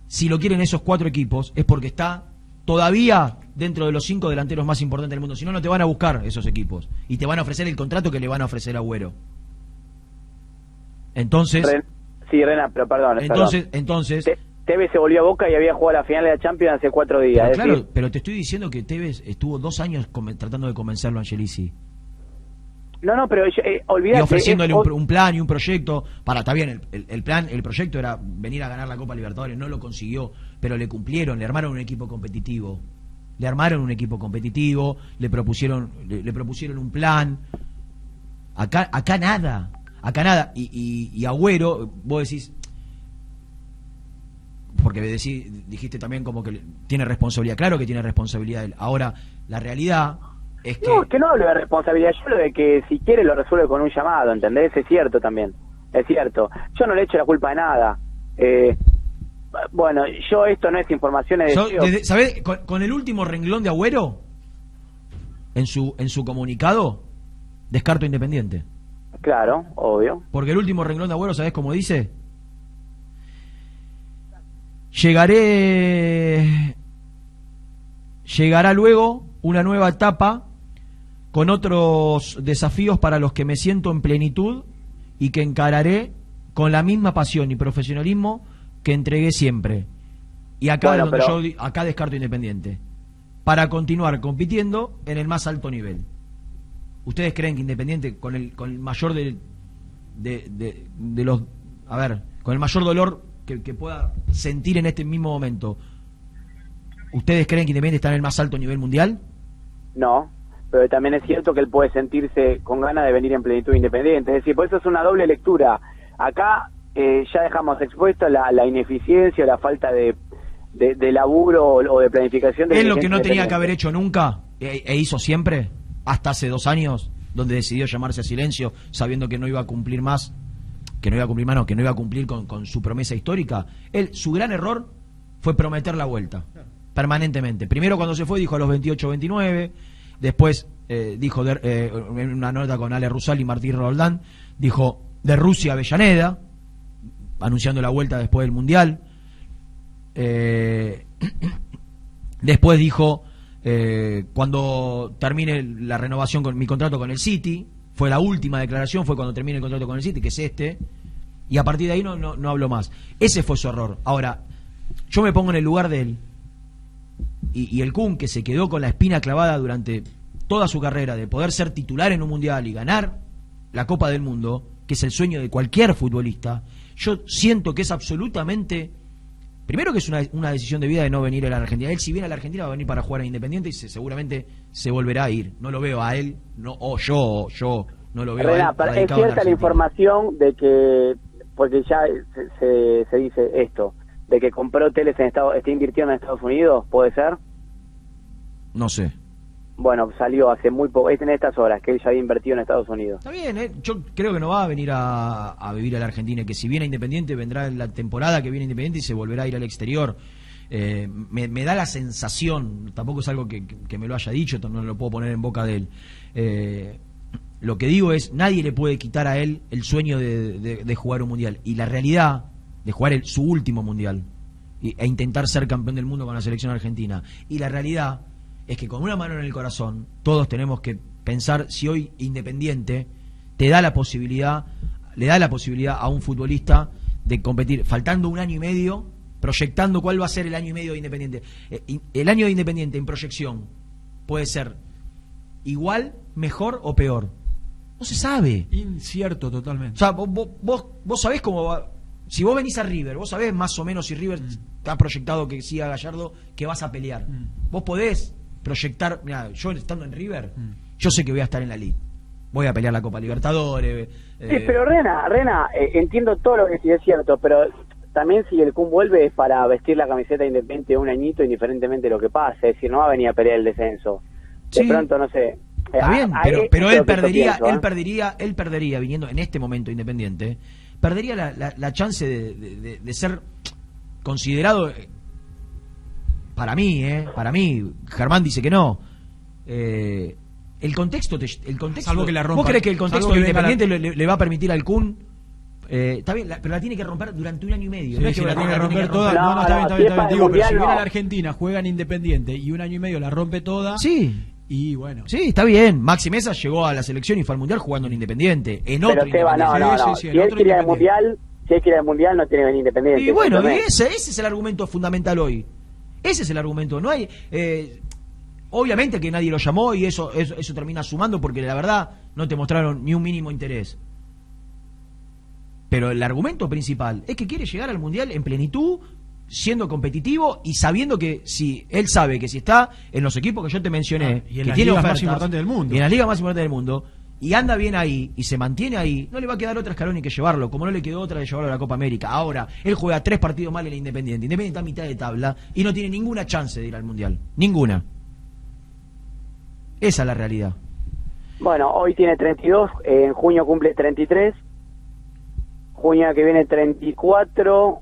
Si lo quieren esos cuatro equipos es porque está todavía dentro de los cinco delanteros más importantes del mundo. Si no, no te van a buscar esos equipos y te van a ofrecer el contrato que le van a ofrecer a Agüero. Entonces, sí, Rena, pero perdón. entonces, perdón. entonces, Te- Tevez se volvió a Boca y había jugado la final de la Champions hace cuatro días. pero claro, decir, pero te estoy diciendo que Tevez estuvo dos años tratando de convencerlo a Angelici no, no, pero eh, y olvídate. ofreciéndole es- un, plan y un proyecto para, está bien, el, el- el plan, el proyecto era venir a ganar la Copa Libertadores, no lo consiguió, pero le cumplieron, le armaron un equipo competitivo, le armaron un equipo competitivo, le propusieron, le, le propusieron un plan, acá, acá nada, acá nada, y, y, y Agüero, vos decís, porque decís, dijiste también como que tiene responsabilidad, claro que tiene responsabilidad él, ahora la realidad es que No, que no hablo de responsabilidad, yo hablo de que si quiere lo resuelve con un llamado, ¿entendés? Es cierto también, es cierto. Yo no le echo la culpa de nada. Eh, bueno, yo esto no es información, es desde- ¿sabés? Con, con el último renglón de Agüero, en su, en su comunicado, descarto Independiente. Claro, obvio. Porque el último renglón de Agüero, ¿sabés cómo dice? Llegaré. Llegará luego una nueva etapa con otros desafíos para los que me siento en plenitud y que encararé con la misma pasión y profesionalismo que entregué siempre. Y acá Bueno, donde pero- yo acá descarto Independiente. Para continuar compitiendo en el más alto nivel. ¿Ustedes creen que Independiente, con el, con el mayor de, de, de- de los. A ver, con el mayor dolor que, que pueda sentir en este mismo momento, ¿ustedes creen que Independiente está en el más alto nivel mundial? No, pero también es cierto que él puede sentirse con ganas de venir en plenitud independiente. Es decir, por eso es una doble lectura. Acá eh, ya dejamos expuesta la, la ineficiencia, la falta de, de, de laburo o, o de planificación. del Es lo que no tenía que haber hecho nunca e, e hizo siempre, hasta hace dos años, donde decidió llamarse a silencio, sabiendo que no iba a cumplir más, que no iba a cumplir más, no, que no iba a cumplir con, con su promesa histórica. Él, su gran error fue prometer la vuelta, permanentemente. Primero cuando se fue dijo a los 28, 29, después eh, dijo de- eh, en una nota con Ale Rusal y Martín Roldán, dijo de Rusia a Avellaneda, anunciando la vuelta después del Mundial. Eh, Después dijo, cuando termine la renovación con mi contrato con el City, fue la última declaración, fue cuando termine el contrato con el City, que es este, y a partir de ahí no, no, no hablo más. Ese fue su error. Ahora, yo me pongo en el lugar de él, y, y el Kun, que se quedó con la espina clavada durante toda su carrera de poder ser titular en un mundial y ganar la Copa del Mundo, que es el sueño de cualquier futbolista, yo siento que es absolutamente Primero que es una, una, decisión de vida de no venir a la Argentina. Él si viene a la Argentina va a venir para jugar a Independiente y se, seguramente se volverá a ir. No lo veo a él, no o yo, o yo no lo veo a él. Es cierta la información de que, porque ya se, se, dice esto, de que compró hoteles en Estados, está invirtiendo en Estados Unidos, ¿puede ser? No sé. Bueno, salió hace muy poco, es en estas horas que él ya había invertido en Estados Unidos. Está bien, ¿eh? yo creo que no va a venir a, vivir a la Argentina, que si viene Independiente vendrá en la temporada que viene Independiente y se volverá a ir al exterior. Eh, me, da la sensación, tampoco es algo que, me lo haya dicho, no lo puedo poner en boca de él. Eh, lo que digo es, nadie le puede quitar a él el sueño de, de, de jugar un mundial. Y la realidad de jugar el, su último mundial e intentar ser campeón del mundo con la selección argentina. Y la realidad es que con una mano en el corazón todos tenemos que pensar si hoy Independiente te da la posibilidad, le da la posibilidad a un futbolista de competir, faltando un año y medio, proyectando cuál va a ser el año y medio de Independiente. Eh, el año de Independiente en proyección puede ser igual, mejor o peor. No se sabe. Incierto totalmente. O sea, vos, vos, vos sabés cómo va. Si vos venís a River, vos sabés más o menos si River mm. ha proyectado que siga Gallardo, que vas a pelear. Mm. Vos podés proyectar, mira, yo estando en River, mm. yo sé que voy a estar en la Liga. Voy a pelear la Copa Libertadores. Eh, sí, pero Rena, Rena, eh, entiendo todo lo que sí es cierto, pero también si el Kun vuelve es para vestir la camiseta independiente un añito, indiferentemente de lo que pase, es decir, no va a venir a pelear el descenso. De sí. pronto, no sé. Está eh, bien, a- pero, él perdería, pienso, él ¿eh? perdería, él perdería viniendo en este momento independiente, perdería la, la- la chance de, de- de- de ser considerado para mí, eh, para mí, Germán dice que no. Eh, el contexto, te- el contexto, Salvo que la rompa. ¿vos crees que el contexto que la- Independiente le, va a permitir al Kun? Eh, está bien, la- pero la tiene que romper durante un año y medio. Sí, no es sí, que la tiene que romper toda. No, no, está bien, está si bien, es está bien. el Digo, pero si viene a la Argentina, juega en Independiente y un año y medio la rompe toda. Sí. Y bueno. Sí, está bien. Maxi Mesa llegó a la selección y fue al Mundial jugando en Independiente. En otro Pero Seba, no, no, no. si él quiere ir al mundial, si él quiere al mundial, no tiene que venir independiente. Y bueno, y ese, ese es el argumento fundamental hoy. Ese es el argumento. No hay. eh, obviamente que nadie lo llamó y eso, eso, eso termina sumando porque la verdad no te mostraron ni un mínimo interés. Pero el argumento principal es que quiere llegar al mundial en plenitud, siendo competitivo y sabiendo que si él sabe que si está en los equipos que yo te mencioné, Ah, y en que las tiene ligas más ofertas, importantes del mundo. y en las ligas más importantes del mundo, y anda bien ahí y se mantiene ahí, no le va a quedar otra escalón que llevarlo, como no le quedó otra de llevarlo a la Copa América. Ahora, él juega tres partidos mal en el Independiente. Independiente está a mitad de tabla y no tiene ninguna chance de ir al Mundial. Ninguna. Esa es la realidad. Bueno, hoy tiene 32, eh, en junio cumple 33, junio que viene 34,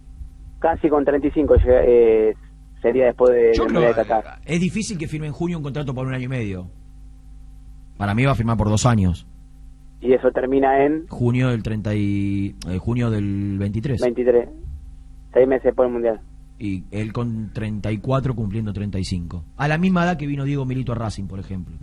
casi con 35 llega- eh, sería después de, Yo del creo Mundial de Qatar. Es difícil que firme en junio un contrato por un año y medio. Para mí va a firmar por dos años. Y eso termina en Junio del 30 y, eh, junio del 23. 23, seis meses después del Mundial. Y él con 34 cumpliendo 35. A la misma edad que vino Diego Milito a Racing, por ejemplo.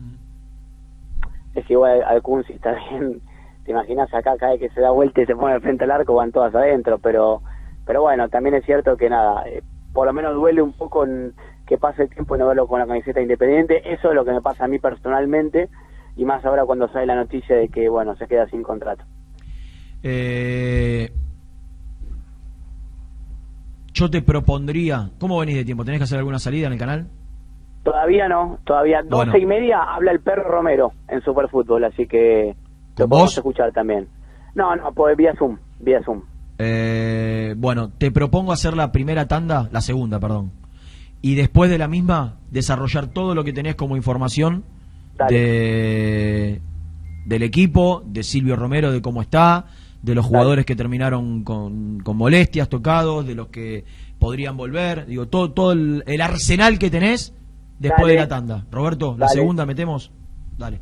Es que igual al Kun si está bien, te imaginas acá cada vez que se da vuelta y se pone frente al arco van todas adentro, pero pero bueno, también es cierto que nada, eh, por lo menos duele un poco en que pase el tiempo y no verlo con la camiseta independiente, eso es lo que me pasa a mí personalmente y más ahora cuando sale la noticia de que bueno, se queda sin contrato. Eh, yo te propondría, ¿cómo venís de tiempo? ¿Tenés que hacer alguna salida en el canal? Todavía no, todavía doce Bueno. y media habla el perro Romero en Superfútbol, así que lo ¿Con podemos vos? escuchar también. No, no, pues vía Zoom, vía Zoom. Eh, bueno, te propongo hacer la primera tanda, la segunda, perdón. Y después de la misma, desarrollar todo lo que tenés como información de, del equipo, de Silvio Romero, de cómo está, de los jugadores que terminaron con, con molestias, tocados, de los que podrían volver. Digo, todo, todo el, el arsenal que tenés después Dale. de la tanda. Roberto, la Dale. segunda metemos. Dale.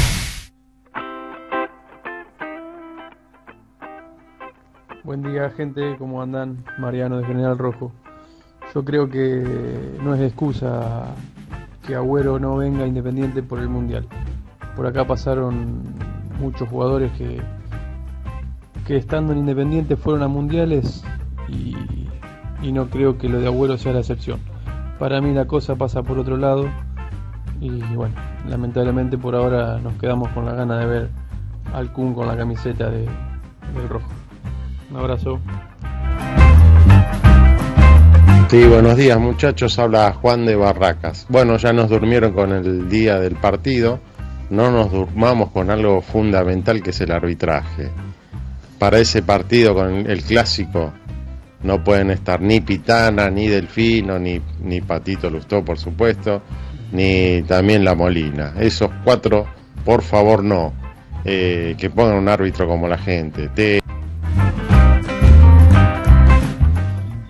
Buen día gente, ¿cómo andan? Mariano de General Rojo. Yo creo que no es excusa que Agüero no venga Independiente por el Mundial. Por acá pasaron muchos jugadores que, que estando en Independiente fueron a Mundiales y, no creo que lo de Agüero sea la excepción. Para mí la cosa pasa por otro lado y bueno, lamentablemente por ahora nos quedamos con la gana de ver al Kun con la camiseta de, del rojo. Un abrazo. Sí, buenos días muchachos, habla Juan de Barracas. Bueno, ya nos durmieron con el día del partido, no nos durmamos con algo fundamental que es el arbitraje. Para ese partido con el clásico no pueden estar ni Pitana, ni Delfino, ni, ni Patito Lustó, por supuesto, ni también La Molina. Esos cuatro, por favor, no. Eh, que pongan un árbitro como la gente. Te-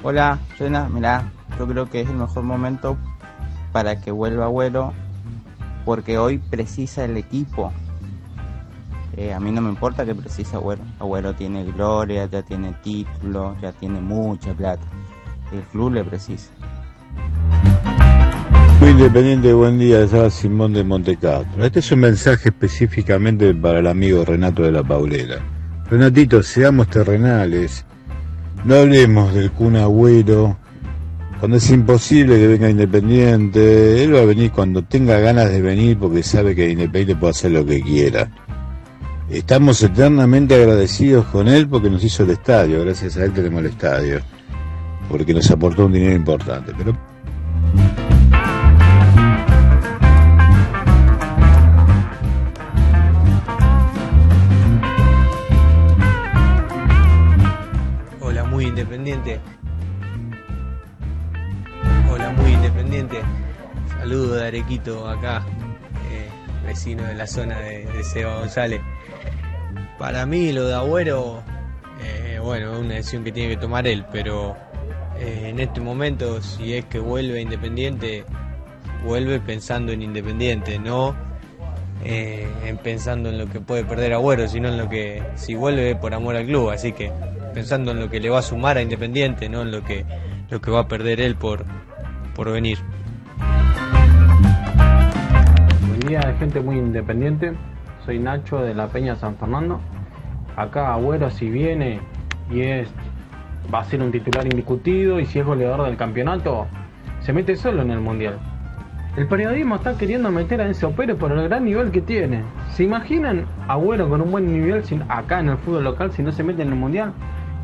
Hola, Rena, mirá, yo creo que es el mejor momento para que vuelva Agüero, porque hoy precisa el equipo. Eh, a mí no me importa que precise Agüero. Agüero tiene gloria, ya tiene título, ya tiene mucha plata. El club le precisa. Muy independiente, buen día, es Simón de Montecastro. Este es un mensaje específicamente para el amigo Renato de la Paulera. Renatito, seamos terrenales. No hablemos del Kun Agüero. Cuando es imposible que venga Independiente, él va a venir cuando tenga ganas de venir porque sabe que Independiente puede hacer lo que quiera. Estamos eternamente agradecidos con él porque nos hizo el estadio. Gracias a él tenemos el estadio. Porque nos aportó un dinero importante. Pero independiente. Hola, muy independiente. Saludo de Arequito acá, eh, vecino de la zona de, Seba González. Para mí lo de Agüero, eh, bueno, es una decisión que tiene que tomar él, pero eh, en este momento, si es que vuelve Independiente, vuelve pensando en Independiente, no en pensando en lo que puede perder Agüero, sino en lo que, si vuelve por amor al club, así que pensando en lo que le va a sumar a Independiente, no en lo que, lo que va a perder él por, por venir. Buen día, gente muy independiente. Soy Nacho de la Peña San Fernando. Acá Agüero si viene y es va a ser un titular indiscutido y si es goleador del campeonato, se mete solo en el mundial. El periodismo está queriendo meter a Enzo Pérez por el gran nivel que tiene. ¿Se imaginan Agüero con un buen nivel acá en el fútbol local si no se mete en el mundial?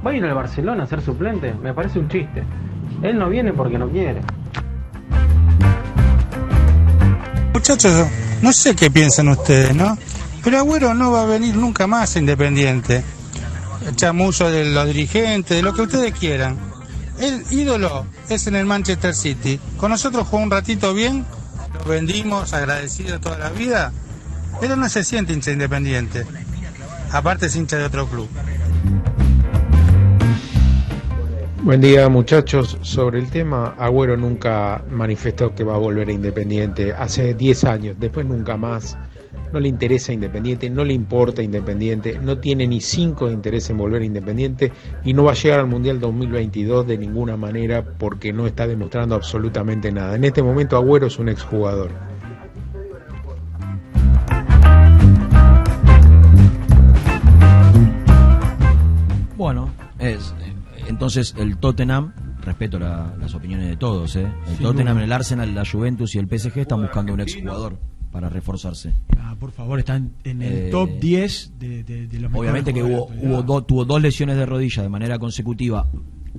¿Va a ir al Barcelona a ser suplente? Me parece un chiste. Él no viene porque no quiere. Muchachos, no sé qué piensan ustedes, ¿no? Pero Agüero no va a venir nunca más a Independiente. Chamullo de los dirigentes, de lo que ustedes quieran. El ídolo es en el Manchester City. Con nosotros jugó un ratito bien, lo vendimos, agradecido toda la vida, pero no se siente hincha independiente. Aparte es hincha de otro club. Buen día muchachos, sobre el tema, Agüero nunca manifestó que va a volver a Independiente, hace 10 años, después nunca más, no le interesa Independiente, no le importa Independiente, no tiene ni 5 de interés en volver Independiente y no va a llegar al Mundial 2022 de ninguna manera porque no está demostrando absolutamente nada. En este momento Agüero es un exjugador. Bueno, es entonces el Tottenham, respeto la- las opiniones de todos, ¿eh? el Tottenham, el Arsenal, la Juventus y el PSG están buscando un exjugador para reforzarse. Ah, por favor, están en el Eh, top 10 de, de- de los Obviamente que hubo, hubo do- tuvo dos lesiones de rodilla de manera consecutiva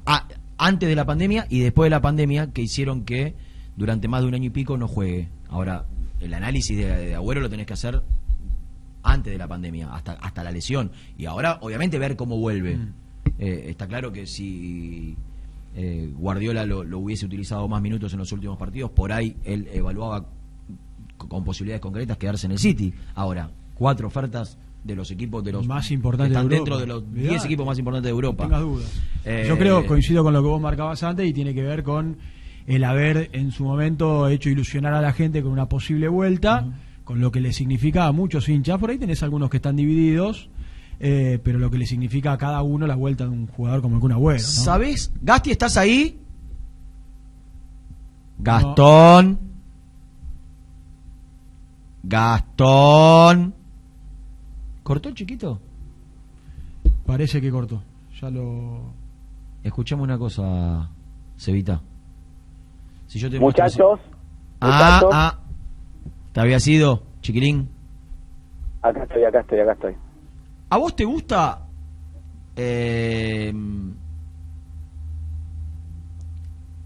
a- antes de la pandemia y después de la pandemia que hicieron que durante más de un año y pico no juegue. Ahora, el análisis de, de Agüero lo tenés que hacer antes de la pandemia, hasta, hasta la lesión. Y ahora, obviamente, ver cómo vuelve. Mm. Eh, está claro que si eh, Guardiola lo, lo hubiese utilizado más minutos en los últimos partidos, por ahí él evaluaba con, posibilidades concretas quedarse en el City. Ahora, cuatro ofertas de los equipos de los Más importantes están de dentro de los 10 Olvidate. equipos más importantes de Europa. No tengas dudas. Eh, Yo creo, coincido con lo que vos marcabas antes y tiene que ver con el haber en su momento hecho ilusionar a la gente con una posible vuelta, con lo que le significa a muchos hinchas. Por ahí tenés algunos que están divididos, eh, pero lo que le significa a cada uno la vuelta de un jugador como el Kun Agüero. ¿no? ¿Sabés? Gasti, ¿estás ahí? Gastón. Gastón. ¿Cortó el chiquito? Parece que cortó. Ya lo. Escuchame una cosa, Cevita. Si yo te Muchachos, Ah, muchachos. ah. ¿Te había sido, chiquilín? Acá estoy, acá estoy, acá estoy. ¿A vos te gusta eh,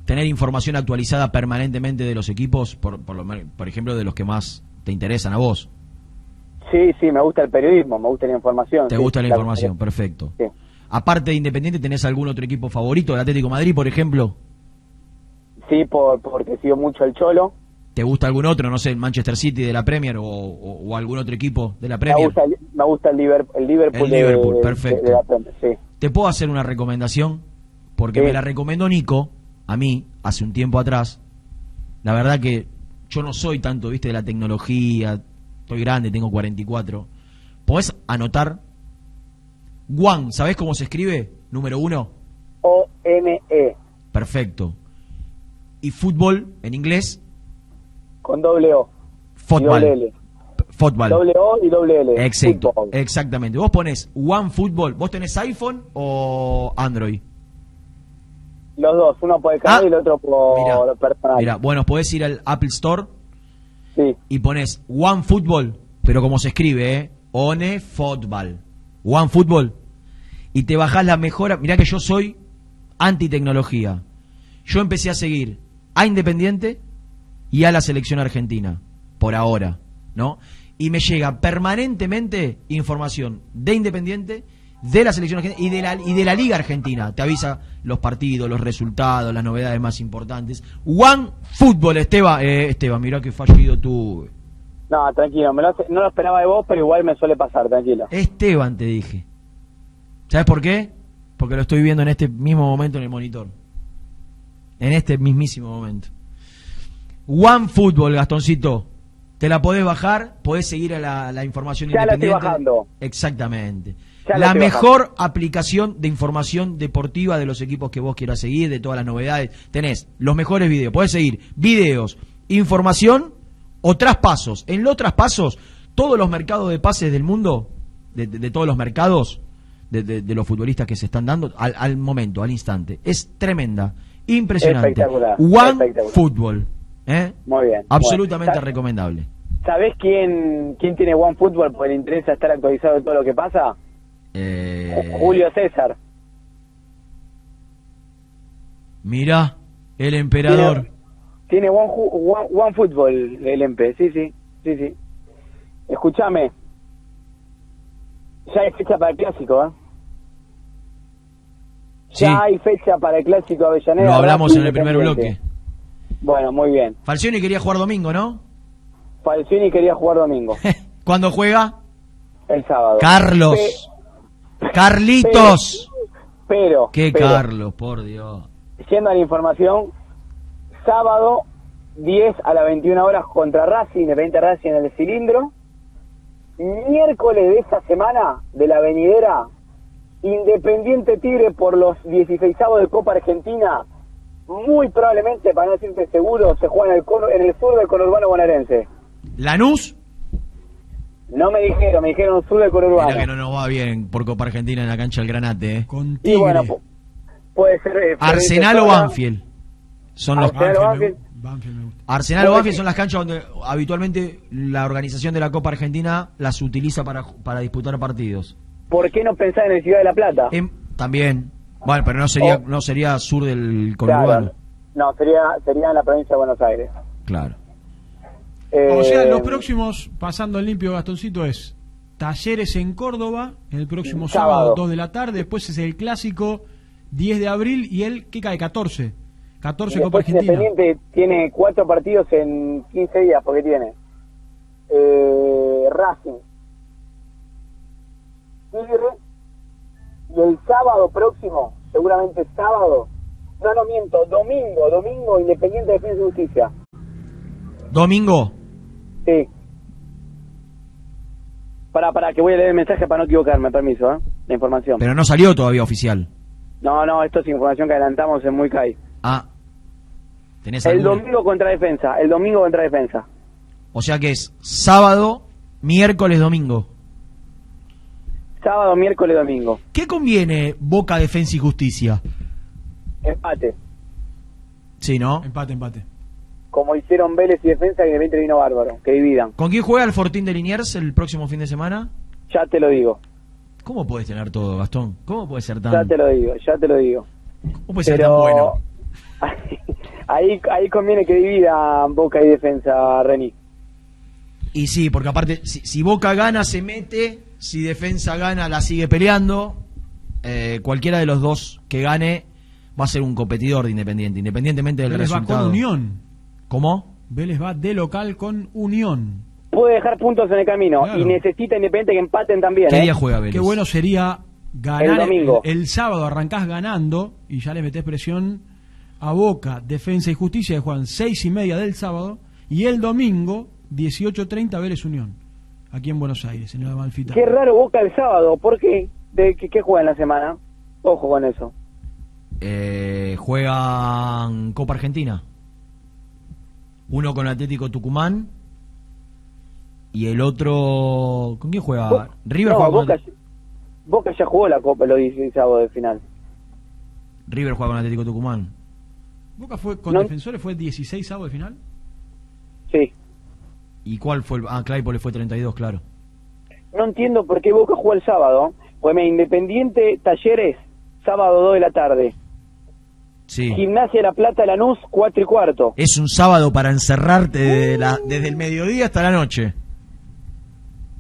tener información actualizada permanentemente de los equipos, por, por, lo por ejemplo, de los que más te interesan a vos? Sí, sí, me gusta el periodismo, me gusta la información. ¿Te sí, gusta la claro. información? Perfecto. Sí. Aparte de Independiente, ¿tenés algún otro equipo favorito? ¿El Atlético de Madrid, por ejemplo? Sí, por, porque sigo mucho el Cholo. ¿Te gusta algún otro? No sé, el Manchester City de la Premier o, o- o algún otro equipo de la Me Premier. gusta, me gusta el Liverpool, el Liverpool, El de- Liverpool, de- perfecto. de la Premier, sí. ¿Te puedo hacer una recomendación? Porque Sí. me la recomendó Nico, a mí, hace un tiempo atrás. La verdad que yo no soy tanto, viste, de la tecnología. Estoy grande, tengo 44. ¿Podés anotar? One, ¿sabés cómo se escribe? Número uno. O-N-E, Perfecto. Y fútbol, en inglés, con doble O. Y fútbol. doble L. Fútbol. Doble O y doble L. Exacto, exactamente. Vos pones One Football, ¿vos tenés iPhone o Android? Los dos, uno por el canal y el otro por Mira, personal. Mira, bueno, podés ir al Apple Store Sí. y pones One Football, pero como se escribe, ¿eh? One Football. One Football. Y te bajás la mejora. Mirá que yo soy anti-tecnología. Yo empecé a seguir a Independiente y a la selección argentina, por ahora, ¿no? Y me llega permanentemente información de Independiente, de la selección argentina y de la, y de la Liga Argentina. Te avisa los partidos, los resultados, las novedades más importantes. One Football, Esteban. Eh, Esteban, mirá qué fallido tuve. No, tranquilo, me lo no lo esperaba de vos, pero igual me suele pasar, tranquilo. Esteban, te dije. ¿Sabes por qué? Porque lo estoy viendo en este mismo momento en el monitor. En este mismísimo momento. One Football, Gastoncito. Te la podés bajar, podés seguir a la, la información Ya la estoy independiente. bajando. Exactamente. Ya la mejor aplicación de información deportiva de los equipos que vos quieras seguir, de todas las novedades. Tenés los mejores videos. Podés seguir videos, información o traspasos. En los traspasos, todos los mercados de pases del mundo, de, de- de todos los mercados, de, de- de los futbolistas que se están dando al, al momento, al instante. Es tremenda, impresionante. Espectacular, One espectacular. Football. ¿Eh? Muy bien. Absolutamente Bueno, recomendable. ¿Sabés quién, quién tiene One Football porque le interesa estar actualizado de todo lo que pasa? Eh, Julio César. Mira, el emperador. Tiene One, Ju- One, One Football el MP, sí, sí, sí, sí. Escúchame. Ya hay fecha para el clásico, ¿eh? Sí. Ya hay fecha para el clásico Avellaneda. Lo hablamos en el primer bloque. Bueno, muy bien. Falcioni quería jugar domingo, ¿no? Falcioni quería jugar domingo, ¿Cuándo juega? el sábado. Carlos. Carlitos. Pero, Qué pero, Carlos, por Dios. Yendo a la información, sábado 10 a las 21 horas contra Racing, Independiente Racing en el cilindro. Miércoles de esta semana, de la venidera, Independiente Tigre por los 16 de Copa Argentina. Muy probablemente, para no decirte seguro, se juega en el, en el sur del conurbano bonaerense. ¿Lanús? No me dijeron, me dijeron sur del conurbano. Mira que no nos va bien por Copa Argentina en la cancha del Granate, ¿eh? Y bueno, pu- puede ser... eh, ¿Arsenal o Banfield? Son los Arsenal o Banfield. Banfield me gusta. Arsenal o Banfield son las canchas donde habitualmente la organización de la Copa Argentina las utiliza para, para disputar partidos. ¿Por qué no pensar en el Ciudad de la Plata? Em, También. Bueno, pero no sería, no sería sur del conurbano. Claro. No, sería, sería en la provincia de Buenos Aires. Claro. Eh, O sea, los próximos, pasando el limpio Gastoncito, es Talleres en Córdoba, el próximo sábado, Sábado. 2 de la tarde. Después es el clásico 10 de abril y el, ¿qué cae? 14. 14 y Copa Argentina. Independiente tiene cuatro partidos en 15 días, porque tiene eh, Racing, Tigre, y el sábado próximo, seguramente sábado, no, no miento, domingo, domingo, Independiente Defensa y Justicia. Domingo. Sí. Para, para, que voy a leer el mensaje para no equivocarme, permiso, ¿eh? La información. Pero no salió todavía oficial. No, no, esto es información que adelantamos en Muy Kai. Ah. ¿Tenés El alguna? domingo contra defensa, el domingo contra defensa. O sea que es sábado, miércoles, domingo. Sábado, miércoles, domingo. ¿Qué conviene Boca, Defensa y Justicia? Empate. Sí, ¿no? Empate, empate. Como hicieron Vélez y defensa, que Independiente vino bárbaro. Que dividan. ¿Con quién juega el Fortín de Liniers el próximo fin de semana? Ya te lo digo. ¿Cómo puedes tener todo, Gastón? ¿Cómo puede ser tan, Ya te lo digo, ya te lo digo. ¿cómo puede ser Pero tan bueno? ahí, ahí conviene que dividan Boca y defensa, Reni. Y sí, porque aparte, si, si Boca gana, se mete. Si Defensa gana, la sigue peleando. Eh, cualquiera de los dos que gane va a ser un competidor de Independiente, independientemente del Vélez va resultado. con Unión. ¿Cómo? Vélez va de local con Unión. Puede dejar puntos en el camino Claro. y necesita Independiente que empaten también. ¿Qué ¿eh? día juega Vélez? Qué bueno sería ganar El domingo. El, el sábado arrancás ganando y ya le metés presión a Boca, Defensa y Justicia, que juegan seis y media del sábado, y el domingo, 18.30, Vélez Unión, aquí en Buenos Aires, en la Malfita. Qué raro Boca el sábado. ¿Por qué? ¿De qué, qué juega en la semana? Ojo con eso. Eh, juegan Copa Argentina. Uno con Atlético Tucumán. Y el otro. ¿Con quién juega? Bo- River no, juega con Boca, Boca ya jugó la Copa, lo dice el sábado de final. River juega con Atlético Tucumán. Boca fue con No. Defensores, fue 16 sábado de final. Sí. ¿Y cuál fue el.? Ah, Claypole fue 32, claro. No entiendo por qué Boca juega el sábado. Pues Independiente Talleres, sábado 2 de la tarde. Sí. Gimnasia de la Plata Lanús, 4 y cuarto. Es un sábado para encerrarte desde, la- desde el mediodía hasta la noche.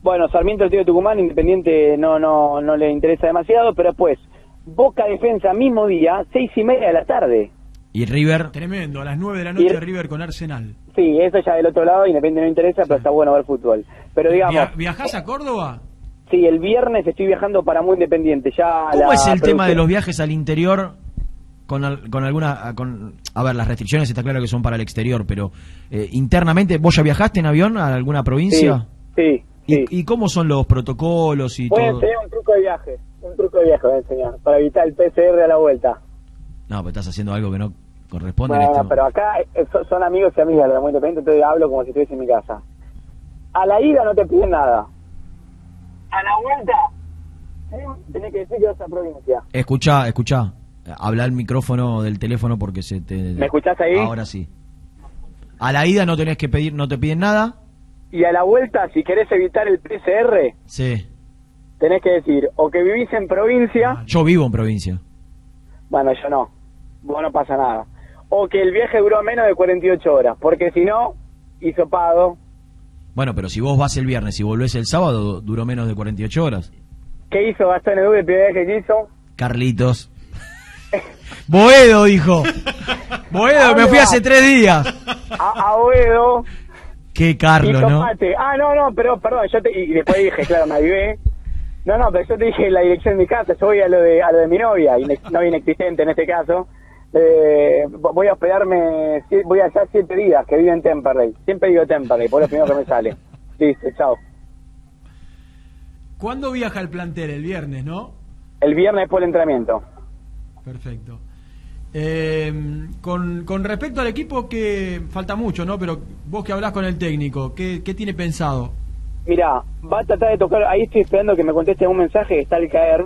Bueno, Sarmiento el tío de Tucumán, Independiente no, no, no le interesa demasiado, pero después, Boca Defensa, mismo día, seis y media de la tarde. ¿Y River? Tremendo, a las 9 de la noche Y River con Arsenal. Sí, eso ya del otro lado, Independiente no interesa, pero está bueno ver fútbol. Pero digamos, Via- ¿Viajás a Córdoba? sí, el viernes estoy viajando para muy Independiente. Ya ¿Cómo la es el tema de los viajes al interior con, al- con alguna... Con, a ver, las restricciones está claro que son para el exterior, pero eh, internamente, ¿vos ya viajaste en avión a alguna provincia? Sí, sí. ¿Y, y cómo son los protocolos y Voy a todo? enseñar un truco de viaje, un truco de viaje voy a enseñar, para evitar el PCR a la vuelta. No, pero estás haciendo algo que no corresponde en Bueno, este pero acá eh, son, son amigos y amigas de la muy independiente, entonces hablo como si estuviese en mi casa. A la ida no te piden nada. A la vuelta, sí, tenés que decir que vas a provincia. Escucha, escucha. Habla el micrófono del teléfono porque se te... ¿Me escuchás ahí? Ahora sí. A la ida no tenés que pedir, no te piden nada. Y a la vuelta, si querés evitar el PCR, Sí. tenés que decir o que vivís en provincia, Yo vivo en provincia. bueno, yo no, vos no pasa nada. O que el viaje duró menos de 48 horas, porque si no, hisopado. Bueno, pero si vos vas el viernes y volvés el sábado, duró menos de 48 horas. ¿Qué hizo Gastón Edu el primer viaje que hizo? Carlitos. Boedo dijo. Boedo, me fui hace tres días. A, a Oedo. Qué Carlos, ¿no? Ah, no, no, pero perdón, yo te, y después dije, claro, me avivé. No, no, pero yo te dije la dirección de mi casa, yo voy a lo de, a lo de mi novia, inex- novia inexistente en este caso. Eh, voy a hospedarme, voy allá siete días, que vivo en Temperley. Siempre digo Temperley, por lo primero que me sale. Listo, chao. ¿Cuándo viaja el plantel? El viernes, ¿no? El viernes después del entrenamiento. Perfecto. Eh, con, con respecto al equipo, que falta mucho, ¿no? Pero vos que hablás con el técnico, ¿qué, qué tiene pensado? Mira, va a tratar de tocar, ahí estoy esperando que me conteste un mensaje que está al caer.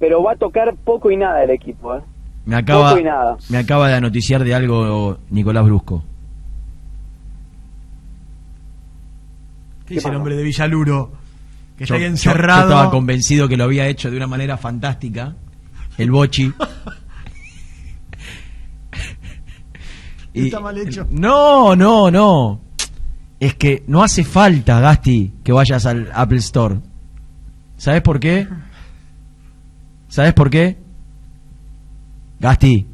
Pero va a tocar poco y nada el equipo, ¿eh? Me acaba, Poco y nada. me acaba de anoticiar de algo Nicolás Brusco. ¿Qué dice el hombre de Villaluro? Que está ahí encerrado. Yo, estaba convencido que lo había hecho de una manera fantástica. El Bochi. Está mal hecho. No, no, no. Es que no hace falta, Gasti, que vayas al Apple Store. ¿Sabes por qué? ¿Sabes por qué? Gasti.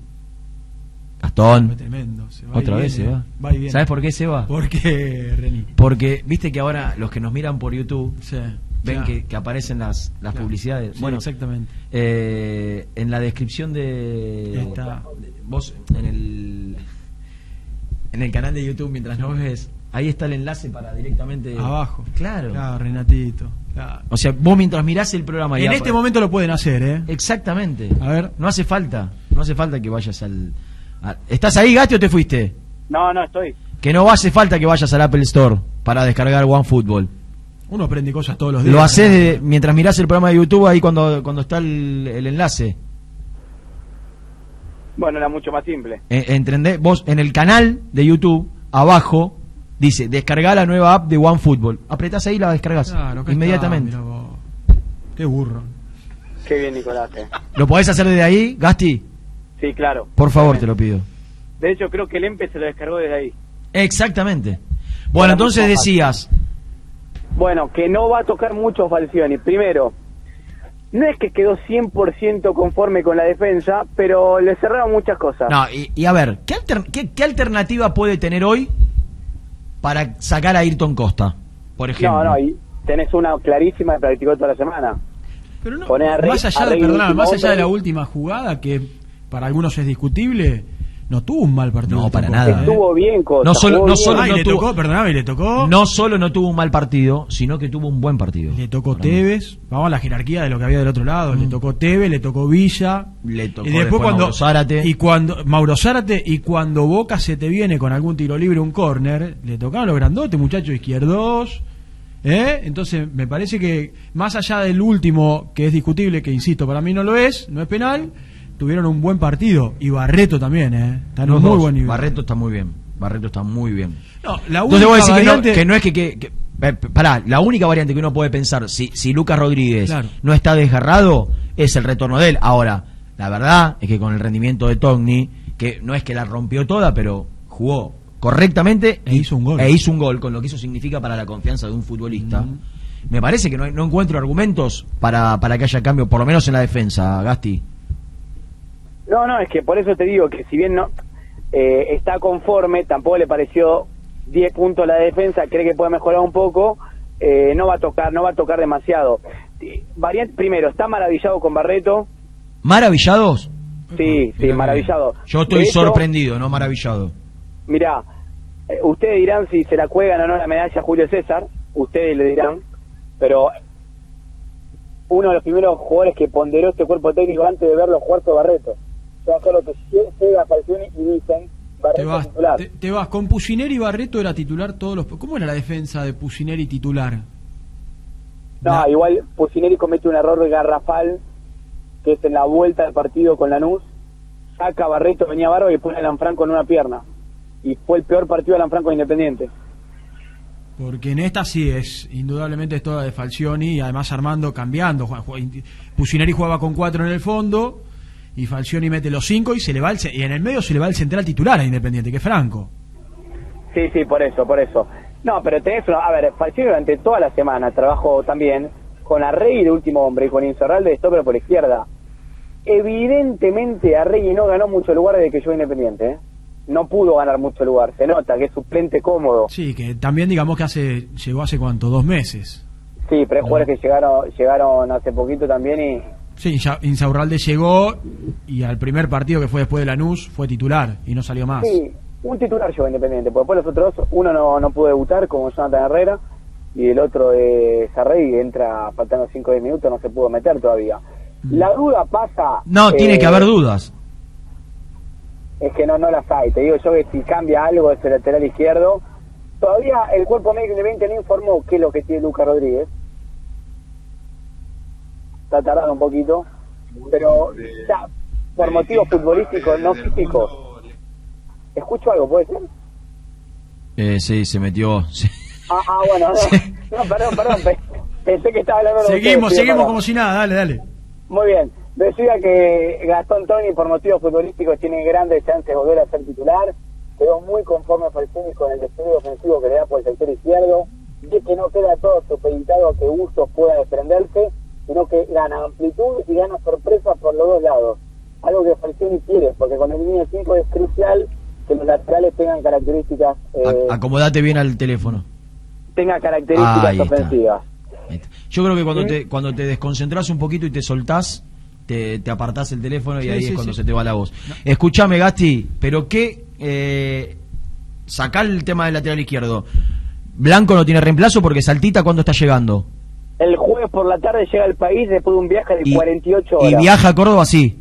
Gastón. Tremendo. se va y Otra vez se va. va y viene. ¿Sabes por qué se va? ¿Por qué, Reni? Porque, viste que ahora los que nos miran por YouTube Sí, ven claro. que, que aparecen las, las Claro. publicidades. Sí, bueno, exactamente. eh, en la descripción de, Está. de- vos en el en el canal de YouTube mientras nos ves, ahí está el enlace para directamente Abajo. Claro. Claro, Renatito. Claro. O sea, vos mientras mirás el programa En ya- este momento lo pueden hacer, ¿eh? Exactamente. A ver. No hace falta, no hace falta que vayas al a- ¿Estás ahí, Gasti, o te fuiste? No, no, estoy. Que no hace falta que vayas al Apple Store para descargar OneFootball. Uno aprende cosas todos los días. Lo haces de- mientras mirás el programa de YouTube ahí cuando, cuando está el, el enlace. Bueno, era mucho más simple. Eh, ¿Entendés? Vos en el canal de YouTube, abajo, dice descargar la nueva app de OneFootball. Apretás ahí y la descargas Claro, inmediatamente. está. Qué burro. Qué bien, Nicolás. eh. ¿Lo podés hacer desde ahí, Gasti? Sí, claro. Por favor, te lo pido. De hecho, creo que el EMPE se lo descargó desde ahí. Exactamente. Bueno, entonces decías, Bueno, que no va a tocar mucho Falcioni. Primero, no es que quedó 100% conforme con la defensa, pero le cerraron muchas cosas. no, y, y a ver, ¿qué, alter- qué- qué alternativa puede tener hoy para sacar a Ayrton Costa, por ejemplo? no, no, y tenés una clarísima que practicó toda la semana. Pero no, Poner a Rey- más allá, a de, perdona, más allá de la última jugada, que para algunos es discutible, no tuvo un mal partido. No, para nada. ¿eh? Estuvo bien, Costa. No solo- no solo Ay, no le tuvo- tocó, perdóname, le tocó. No solo no tuvo un mal partido, sino que tuvo un buen partido. Le tocó Tevez, vamos a la jerarquía de lo que había del otro lado. Le tocó Tevez, le tocó Villa. Le tocó y después, después cuando Mauro Zárate. y cuando Mauro Zárate y cuando Boca se te viene con algún tiro libre un córner, le tocaron los grandotes, muchachos izquierdos. ¿eh? Entonces, me parece que más allá del último que es discutible, que insisto, para mí no lo es, no es penal, tuvieron un buen partido y Barreto también, ¿eh? Está en Los un muy dos. buen nivel. Barreto está muy bien. Barreto está muy bien. No, la Entonces única decís que no, variante- que no es que... que- que- eh, pará, la única variante que uno puede pensar, si, si Lucas Rodríguez Claro. no está desgarrado, es el retorno de él. Ahora, la verdad es que con el rendimiento de Togni, que no es que la rompió toda, pero jugó correctamente E hizo un gol. e hizo un gol, con lo que eso significa para la confianza de un futbolista. Me parece que no, no encuentro argumentos para, para que haya cambio, por lo menos en la defensa, Gasti. No, no, es que por eso te digo que si bien no eh, está conforme, tampoco le pareció 10 puntos la defensa, cree que puede mejorar un poco, eh, no va a tocar, no va a tocar demasiado. Variante, primero, está maravillado con Barreto, ¿Maravillados? sí, sí, maravillado. Yo estoy hecho, sorprendido, no maravillado. Mirá, eh, ustedes dirán si se la cuelgan o no la medalla a Julio César, ustedes le dirán, pero uno de los primeros jugadores que ponderó este cuerpo técnico antes de verlo jugar fue Barreto. O sea, lo que lle- llega a Falcioni y dicen, Te vas, titular. te, te vas. Con Pusineri y Barreto era titular todos los. ¿Cómo era la defensa de Pusineri titular? No, igual Pusineri comete un error garrafal, que es en la vuelta del partido con Lanús, saca a Barreto, venía Barba y pone a Lanfranco en una pierna. Y fue el peor partido de Lanfranco Independiente. Porque en esta sí es, indudablemente es toda de Falcioni y además Armando cambiando. Pusineri jugaba con cuatro en el fondo y Falcioni mete los cinco y se le va el, y en el medio se le va el central titular a Independiente, que es Franco. Sí, sí, por eso, por eso. No, pero tenés. A ver, Falcioni durante toda la semana trabajó también con Arregui de último hombre y con Insorralde de stopper por izquierda. Evidentemente Arregui no ganó mucho lugar desde que llegó a Independiente, ¿eh? No pudo ganar mucho lugar, se nota que es suplente cómodo. Sí, que también digamos que hace llegó hace cuánto, dos meses. Sí, pero hay jugadores que llegaron, llegaron hace poquito también y... Sí, Insa- Insaurralde llegó y al primer partido que fue después de Lanús fue titular y no salió más. Sí, un titular llegó Independiente, porque después los otros dos, uno no, no pudo debutar como Jonathan Herrera y el otro de Sarrey entra faltando 5 o 10 minutos, no se pudo meter todavía. La duda pasa... No, tiene eh, que haber dudas. Es que no, no las hay, te digo yo que si cambia algo ese lateral izquierdo, todavía el cuerpo médico de Independiente no informó qué es lo que tiene Lucas Rodríguez. Está tardando un poquito, pero ya, por motivos futbolísticos, no físicos. ¿Escucho algo, puede ser? Eh, sí, se metió. sí. Ah, ah, bueno, no, no, perdón, perdón, pe- pensé que estaba hablando de Seguimos, ustedes, seguimos como si nada, dale, dale. Muy bien. Decía que Gastón Toni, por motivos futbolísticos, tiene grandes chances de volver a ser titular. Quedó muy conforme Falcini con el despliegue ofensivo que le da por el sector izquierdo. Dice que no queda todo supeditado a que Bustos pueda desprenderse, sino que gana amplitud y gana sorpresa por los dos lados. Algo que Falcini quiere, porque con el línea 5 es crucial que los laterales tengan características eh, Acomodate bien al teléfono. tengan características Ahí está. ofensivas. Yo creo que cuando ¿Sí? te cuando te desconcentras un poquito y te soltás, te, te apartás el teléfono y Sí, ahí sí, es cuando sí. se te va la voz. Escuchame, Gasti, pero qué eh, sacar el tema del lateral izquierdo. Blanco no tiene reemplazo porque Saltita cuando está llegando. El jueves por la tarde llega al país después de un viaje de Y- 48 horas. Y viaja a Córdoba sí,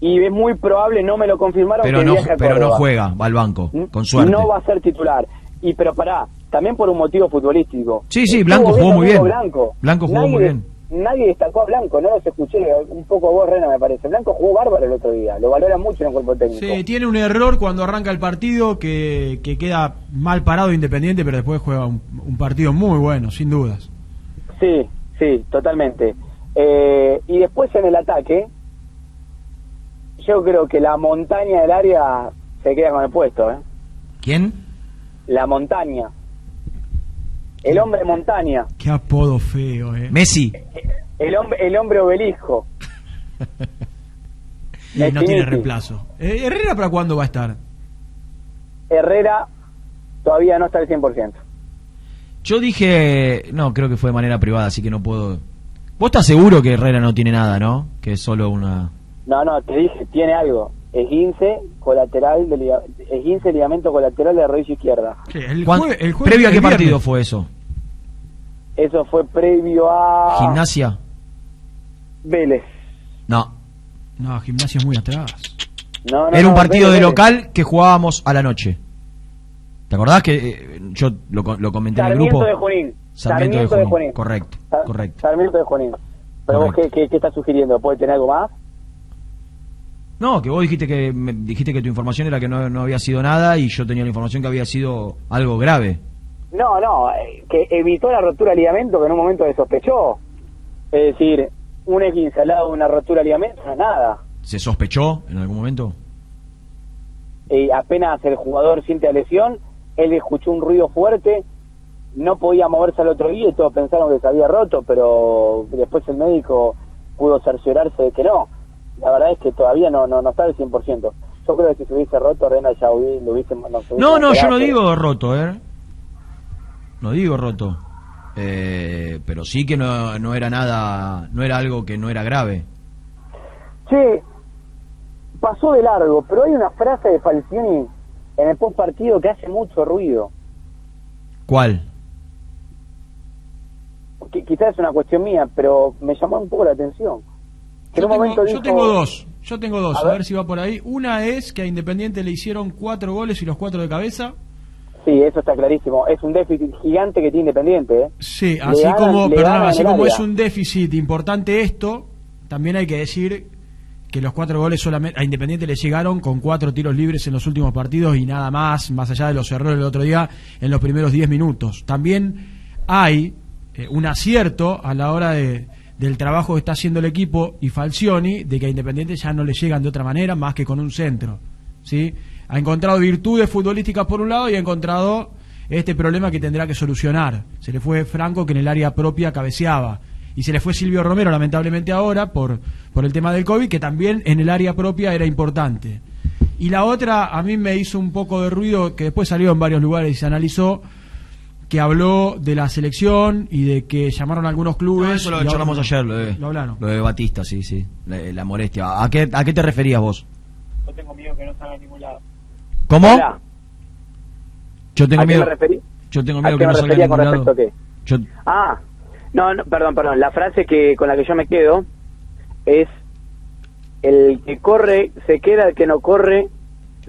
Y es muy probable, no me lo confirmaron, pero que no viaje a pero no juega, va al banco, con suerte. No va a ser titular. Y pero pará, también por un motivo futbolístico. Sí, sí, Blanco jugó muy bien. Blanco, Blanco jugó Nadie muy bien. Nadie destacó a Blanco, no los escuché, un poco vos, Rena, me parece. Blanco jugó bárbaro el otro día, lo valora mucho en el cuerpo técnico. Sí, tiene un error cuando arranca el partido que, que queda mal parado Independiente, pero después juega un, un partido muy bueno, sin dudas. Sí, sí, totalmente. Eh, y después en el ataque, yo creo que la montaña del área se queda con el puesto, ¿eh? ¿Quién? La montaña. El hombre montaña. Qué apodo feo, eh. Messi. El hombre, el hombre obelisco. Y no tiene reemplazo. Eh, Herrera para cuándo va a estar? Herrera todavía no está al 100%. Yo dije, no, creo que fue de manera privada, así que no puedo. Vos estás seguro que Herrera no tiene nada, ¿no? Que es solo una No, no, te dije, tiene algo. Esguince colateral, de liga- esguince ligamento colateral de la rodilla izquierda. ¿Cuán- ¿Previo a qué partido fue eso? Eso fue previo a ¿Gimnasia? Vélez. No. No, gimnasia es muy atrás. No, no, Era un no, partido Vélez, de Vélez. local que jugábamos a la noche. ¿Te acordás que eh, yo lo, co- lo comenté en el Sarmiento grupo? de Junín. Sarmiento, Sarmiento de de Junín. Correcto, Sar- correcto. Sarmiento de Junín. Pero vos, ¿qué, qué, qué estás sugiriendo? ¿Puede tener algo más? No, que vos dijiste que me- dijiste que tu información era que no, no había sido nada y yo tenía la información que había sido algo grave. No, no, eh, que evitó la rotura de ligamento que en un momento le sospechó. Es decir, un esguince al lado de una rotura de ligamento no es nada. ¿Se sospechó en algún momento? Eh, apenas el jugador siente la lesión, él escuchó un ruido fuerte, no podía moverse al otro día y todos pensaron que se había roto, pero después el médico pudo cerciorarse de que no. La verdad es que todavía no, no, no está al 100%. Yo creo que si se hubiese roto, Rena ya hubi- lo hubiese... No, hubiese No, no, yo no digo roto, ¿eh? No digo roto. Eh, pero sí que no, no era nada, no era algo que no era grave. Che, pasó de largo, pero hay una frase de Falcioni en el post partido que hace mucho ruido. ¿Cuál? Que quizás es una cuestión mía, pero me llamó un poco la atención. Yo tengo, yo dijo- tengo dos. Yo tengo dos, A a, ver. ver. si va por ahí. Una es que a Independiente le hicieron cuatro goles y los cuatro de cabeza. Sí, eso está clarísimo. Es un déficit gigante que tiene Independiente. ¿eh? Sí, así ganan- como, ganan así como área. es un déficit importante esto, también hay que decir que los cuatro goles solamente a Independiente le llegaron con cuatro tiros libres en los últimos partidos y nada más, más allá de los errores del otro día en los primeros 10 minutos. También hay eh, un acierto a la hora de, del trabajo que está haciendo el equipo y Falcioni de que a Independiente ya no le llegan de otra manera más que con un centro. ¿sí? Ha encontrado virtudes futbolísticas por un lado y ha encontrado este problema que tendrá que solucionar. Se le fue Franco que en el área propia cabeceaba. Y se le fue Silvio Romero, lamentablemente ahora, por, por el tema del COVID, que también en el área propia era importante. Y la otra, a mí me hizo un poco de ruido, que después salió en varios lugares y se analizó, que habló de la selección y de que llamaron a algunos clubes. No, eso lo charlamos ayer, lo de, Lo hablaron. lo de Batista, sí, sí. La, la molestia. ¿A qué, ¿A qué te referías vos? Yo tengo miedo que no salga a ningún lado. ¿Cómo? Hola. Yo tengo ¿A qué me referí? Yo tengo ¿A miedo qué que no salga a refería con ningún lado. respecto a qué? Yo, Ah, no, no, perdón, perdón. La frase que con la que yo me quedo es el que corre se queda, el que no corre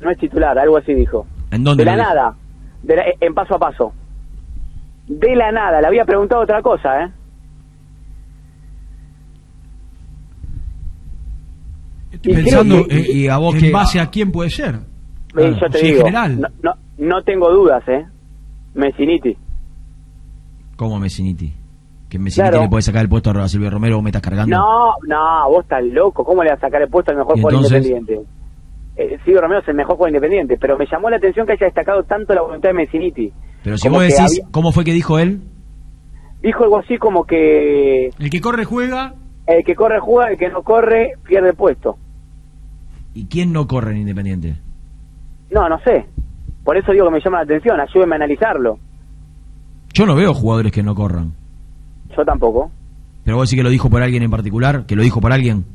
no es titular, algo así dijo. ¿En dónde De la nada, de la- en paso a paso. De la nada, le había preguntado otra cosa, ¿eh? Y Pensando que- eh, y a vos en que base a quién puede ser. Yo te sí, en digo, general. No, no, no tengo dudas, ¿eh? Messiniti. ¿Cómo Messiniti? Que Messiniti Claro. le puede sacar el puesto a Silvio Romero, vos me estás cargando. No, no, vos estás loco. ¿Cómo le vas a sacar el puesto al mejor ¿Y jugador independiente? Eh, Silvio Romero es el mejor jugador independiente, pero me llamó la atención que haya destacado tanto la voluntad de Messiniti. Pero si Como vos decís, había- ¿cómo fue que dijo él? Dijo algo así como que El que corre juega. el que corre juega, el que no corre pierde el puesto. ¿Y quién no corre en Independiente? No, no sé. Por eso digo que me llama la atención, ayúdeme a analizarlo. Yo no veo jugadores que no corran. Yo tampoco. Pero vos decís que lo dijo por alguien en particular, que lo dijo por alguien.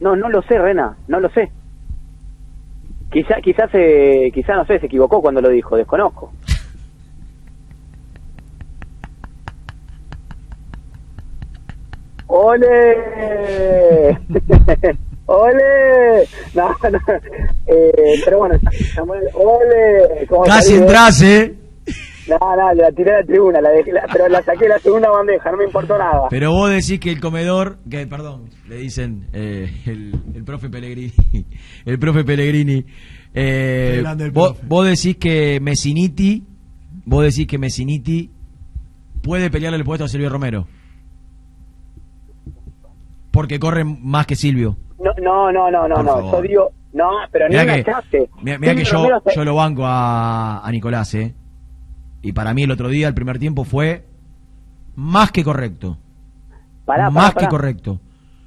No, no lo sé, Rena, no lo sé. Quizá, quizás, eh, quizá no sé, se equivocó cuando lo dijo, desconozco. ¡Ole! ¡Ole! No, no. Eh, pero bueno, Samuel, ¡ole! ¿Cómo Casi entras, ¿eh? No, no, la tiré a la tribuna, la dejé, la- pero la saqué de la segunda bandeja, no me importó nada. Pero vos decís que el comedor, que perdón, le dicen eh, el, el profe Pellegrini, el profe Pellegrini, eh, el vos, profe. vos decís que Messiniti, vos decís que Messiniti puede pelearle el puesto a Silvio Romero. Porque corre más que Silvio. No, no, no, no, no, Por no. favor. yo digo, no, pero ni una que, chance. mirá- mirá que yo, se- yo lo banco a, a Nicolás, ¿eh? Y para mí el otro día, el primer tiempo, fue más que correcto. Pará, pará, más pará. que correcto.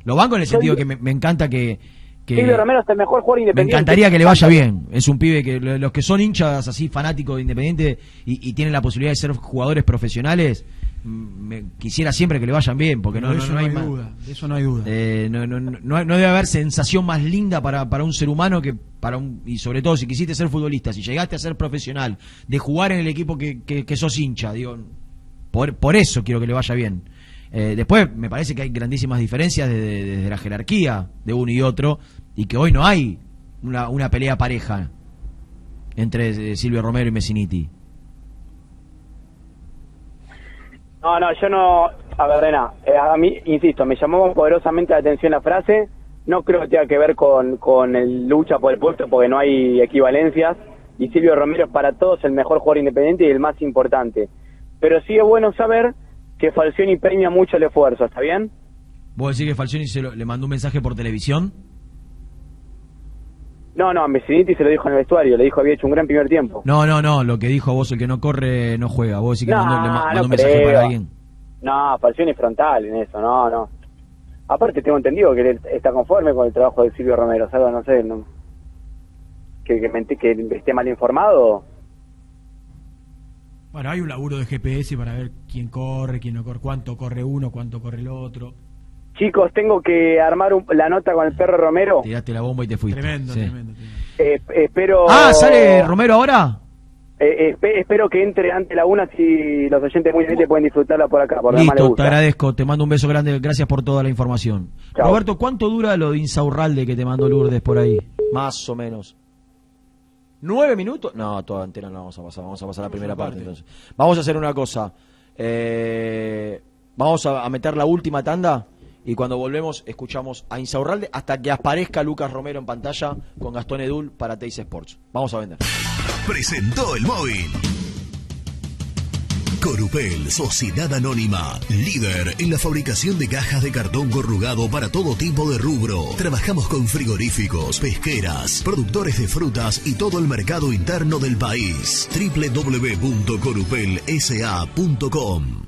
Lo banco en el sentido que me, me encanta que... que Silvio Romero es el mejor jugador me independiente. encantaría que le vaya bien. Es un pibe que lo- los que son hinchas así fanáticos de Independiente y, y tienen la posibilidad de ser jugadores profesionales, me, quisiera siempre que le vayan bien, porque no, eso no hay duda. Eso no hay duda. eh, no, debe haber sensación más linda para, para un ser humano que para un y sobre todo si quisiste ser futbolista, si llegaste a ser profesional, de jugar en el equipo que, que, que sos hincha, digo, por, por eso quiero que le vaya bien. Eh, después me parece que hay grandísimas diferencias desde, desde la jerarquía de uno y otro y que hoy no hay una, una pelea pareja entre eh, Silvio Romero y Messiniti. No, no, yo no. A ver, Rena, eh, a mí, insisto, me llamó poderosamente la atención la frase. No creo que tenga que ver con, con el lucha por el puesto, porque no hay equivalencias. Y Silvio Romero es para todos el mejor jugador independiente y el más importante. Pero sí es bueno saber que Falcioni premia mucho el esfuerzo, ¿está bien? ¿Vos decís que Falcioni se lo- le mandó un mensaje por televisión? No, no, a Messiniti se lo dijo en el vestuario, le dijo que había hecho un gran primer tiempo. No, no, no, lo que dijo vos, el que no corre no juega. Vos decís que No, mandó, le ma- mandó no un mensaje creo. para alguien. No, Falcioni es frontal en eso, no, no. Aparte tengo entendido que él está conforme con el trabajo de Silvio Romero, ¿sabes? No sé, no- que, que, mente- que esté mal informado. Bueno, hay un laburo de GPS para ver quién corre, quién no corre, cuánto corre uno, cuánto corre el otro. Chicos, tengo que armar un- la nota con el perro Romero. Tiraste la bomba y te fuiste. Tremendo, Sí. tremendo. Eh, espero... Ah, ¿sale Romero ahora? Eh, espe- espero que entre ante la una si los oyentes muy bien pueden disfrutarla por acá, por Listo, te agradezco, te mando un beso grande, gracias por toda la información. Chao. Roberto, ¿cuánto dura lo de Insaurralde que te mandó Lourdes por ahí? Más o menos. ¿Nueve minutos? No, toda entera no la vamos a pasar, vamos a pasar la primera parte entonces. Vamos a hacer una cosa. Eh, vamos a, a meter la última tanda y cuando volvemos escuchamos a Insaurralde hasta que aparezca Lucas Romero en pantalla con Gastón Edul para Teis Sports. Vamos a vender. Presentó el móvil. Corupel, Sociedad Anónima, líder en la fabricación de cajas de cartón corrugado para todo tipo de rubro. Trabajamos con frigoríficos, pesqueras, productores de frutas y todo el mercado interno del país. www.corupelsa.com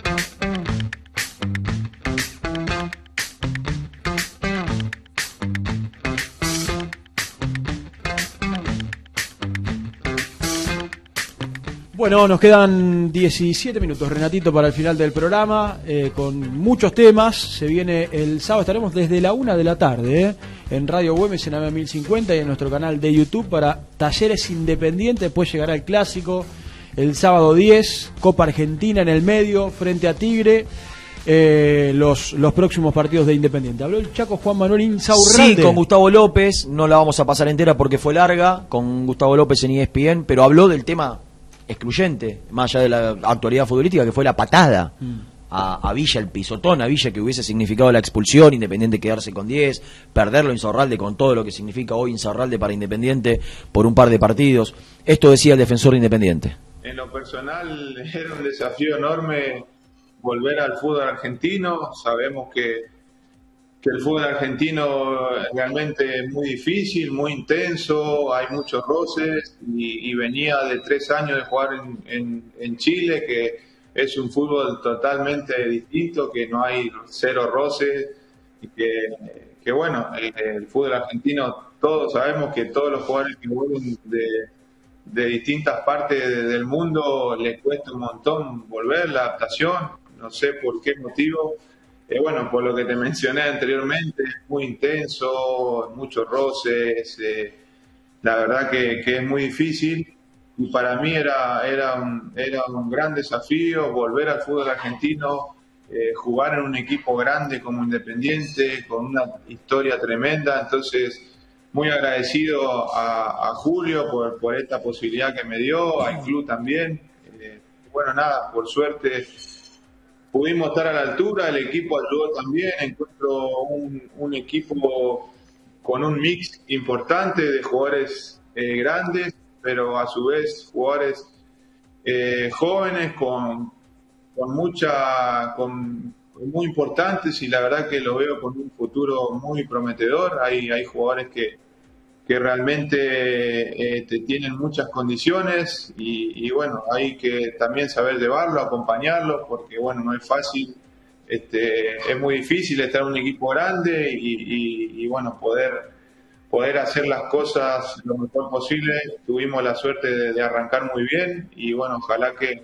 Bueno, nos quedan 17 minutos, Renatito, para el final del programa, eh, con muchos temas. Se viene el sábado, estaremos desde la una de la tarde eh, en Radio Güemes en AM 1050 y en nuestro canal de YouTube para talleres independientes. Después llegará el clásico el sábado 10, Copa Argentina en el medio, frente a Tigre. eh, los, próximos partidos de Independiente. Habló el Chaco Juan Manuel Insaurralde. Sí, con Gustavo López, no la vamos a pasar entera porque fue larga, con Gustavo López en ESPN, pero habló del tema excluyente, más allá de la actualidad futbolística, que fue la patada a, a Villa, el pisotón a Villa, que hubiese significado la expulsión, Independiente quedarse con 10, perderlo Insaurralde con todo lo que significa hoy Insaurralde para Independiente por un par de partidos. Esto decía el defensor de Independiente. En lo personal era un desafío enorme volver al fútbol argentino. Sabemos que que el fútbol argentino realmente es muy difícil, muy intenso, hay muchos roces y, venía de tres años de jugar en, en- Chile, que es un fútbol totalmente distinto, que no hay cero roces y que, que bueno, el, fútbol argentino, todos sabemos que todos los jugadores que vuelven de, de distintas partes de- del mundo les cuesta un montón volver, la adaptación, no sé por qué motivo. Eh, bueno, por lo que te mencioné anteriormente, es muy intenso, muchos roces, eh, la verdad que, que es muy difícil y para mí era, era, un, era un gran desafío volver al fútbol argentino, eh, jugar en un equipo grande como Independiente, con una historia tremenda, entonces muy agradecido a, a Julio por, por esta posibilidad que me dio, al club también. Eh, bueno, nada, por suerte pudimos estar a la altura, el equipo ayudó también, encuentro un, equipo con un mix importante de jugadores eh, grandes, pero a su vez jugadores eh, jóvenes con, con mucha, con, muy importantes y la verdad que lo veo con un futuro muy prometedor. Hay, hay jugadores que, que realmente eh, tienen muchas condiciones y, bueno, hay que también saber llevarlo, acompañarlo, porque bueno, no es fácil, este, es muy difícil estar en un equipo grande y, bueno, poder, poder hacer las cosas lo mejor posible. Tuvimos la suerte de, de arrancar muy bien y bueno, ojalá que,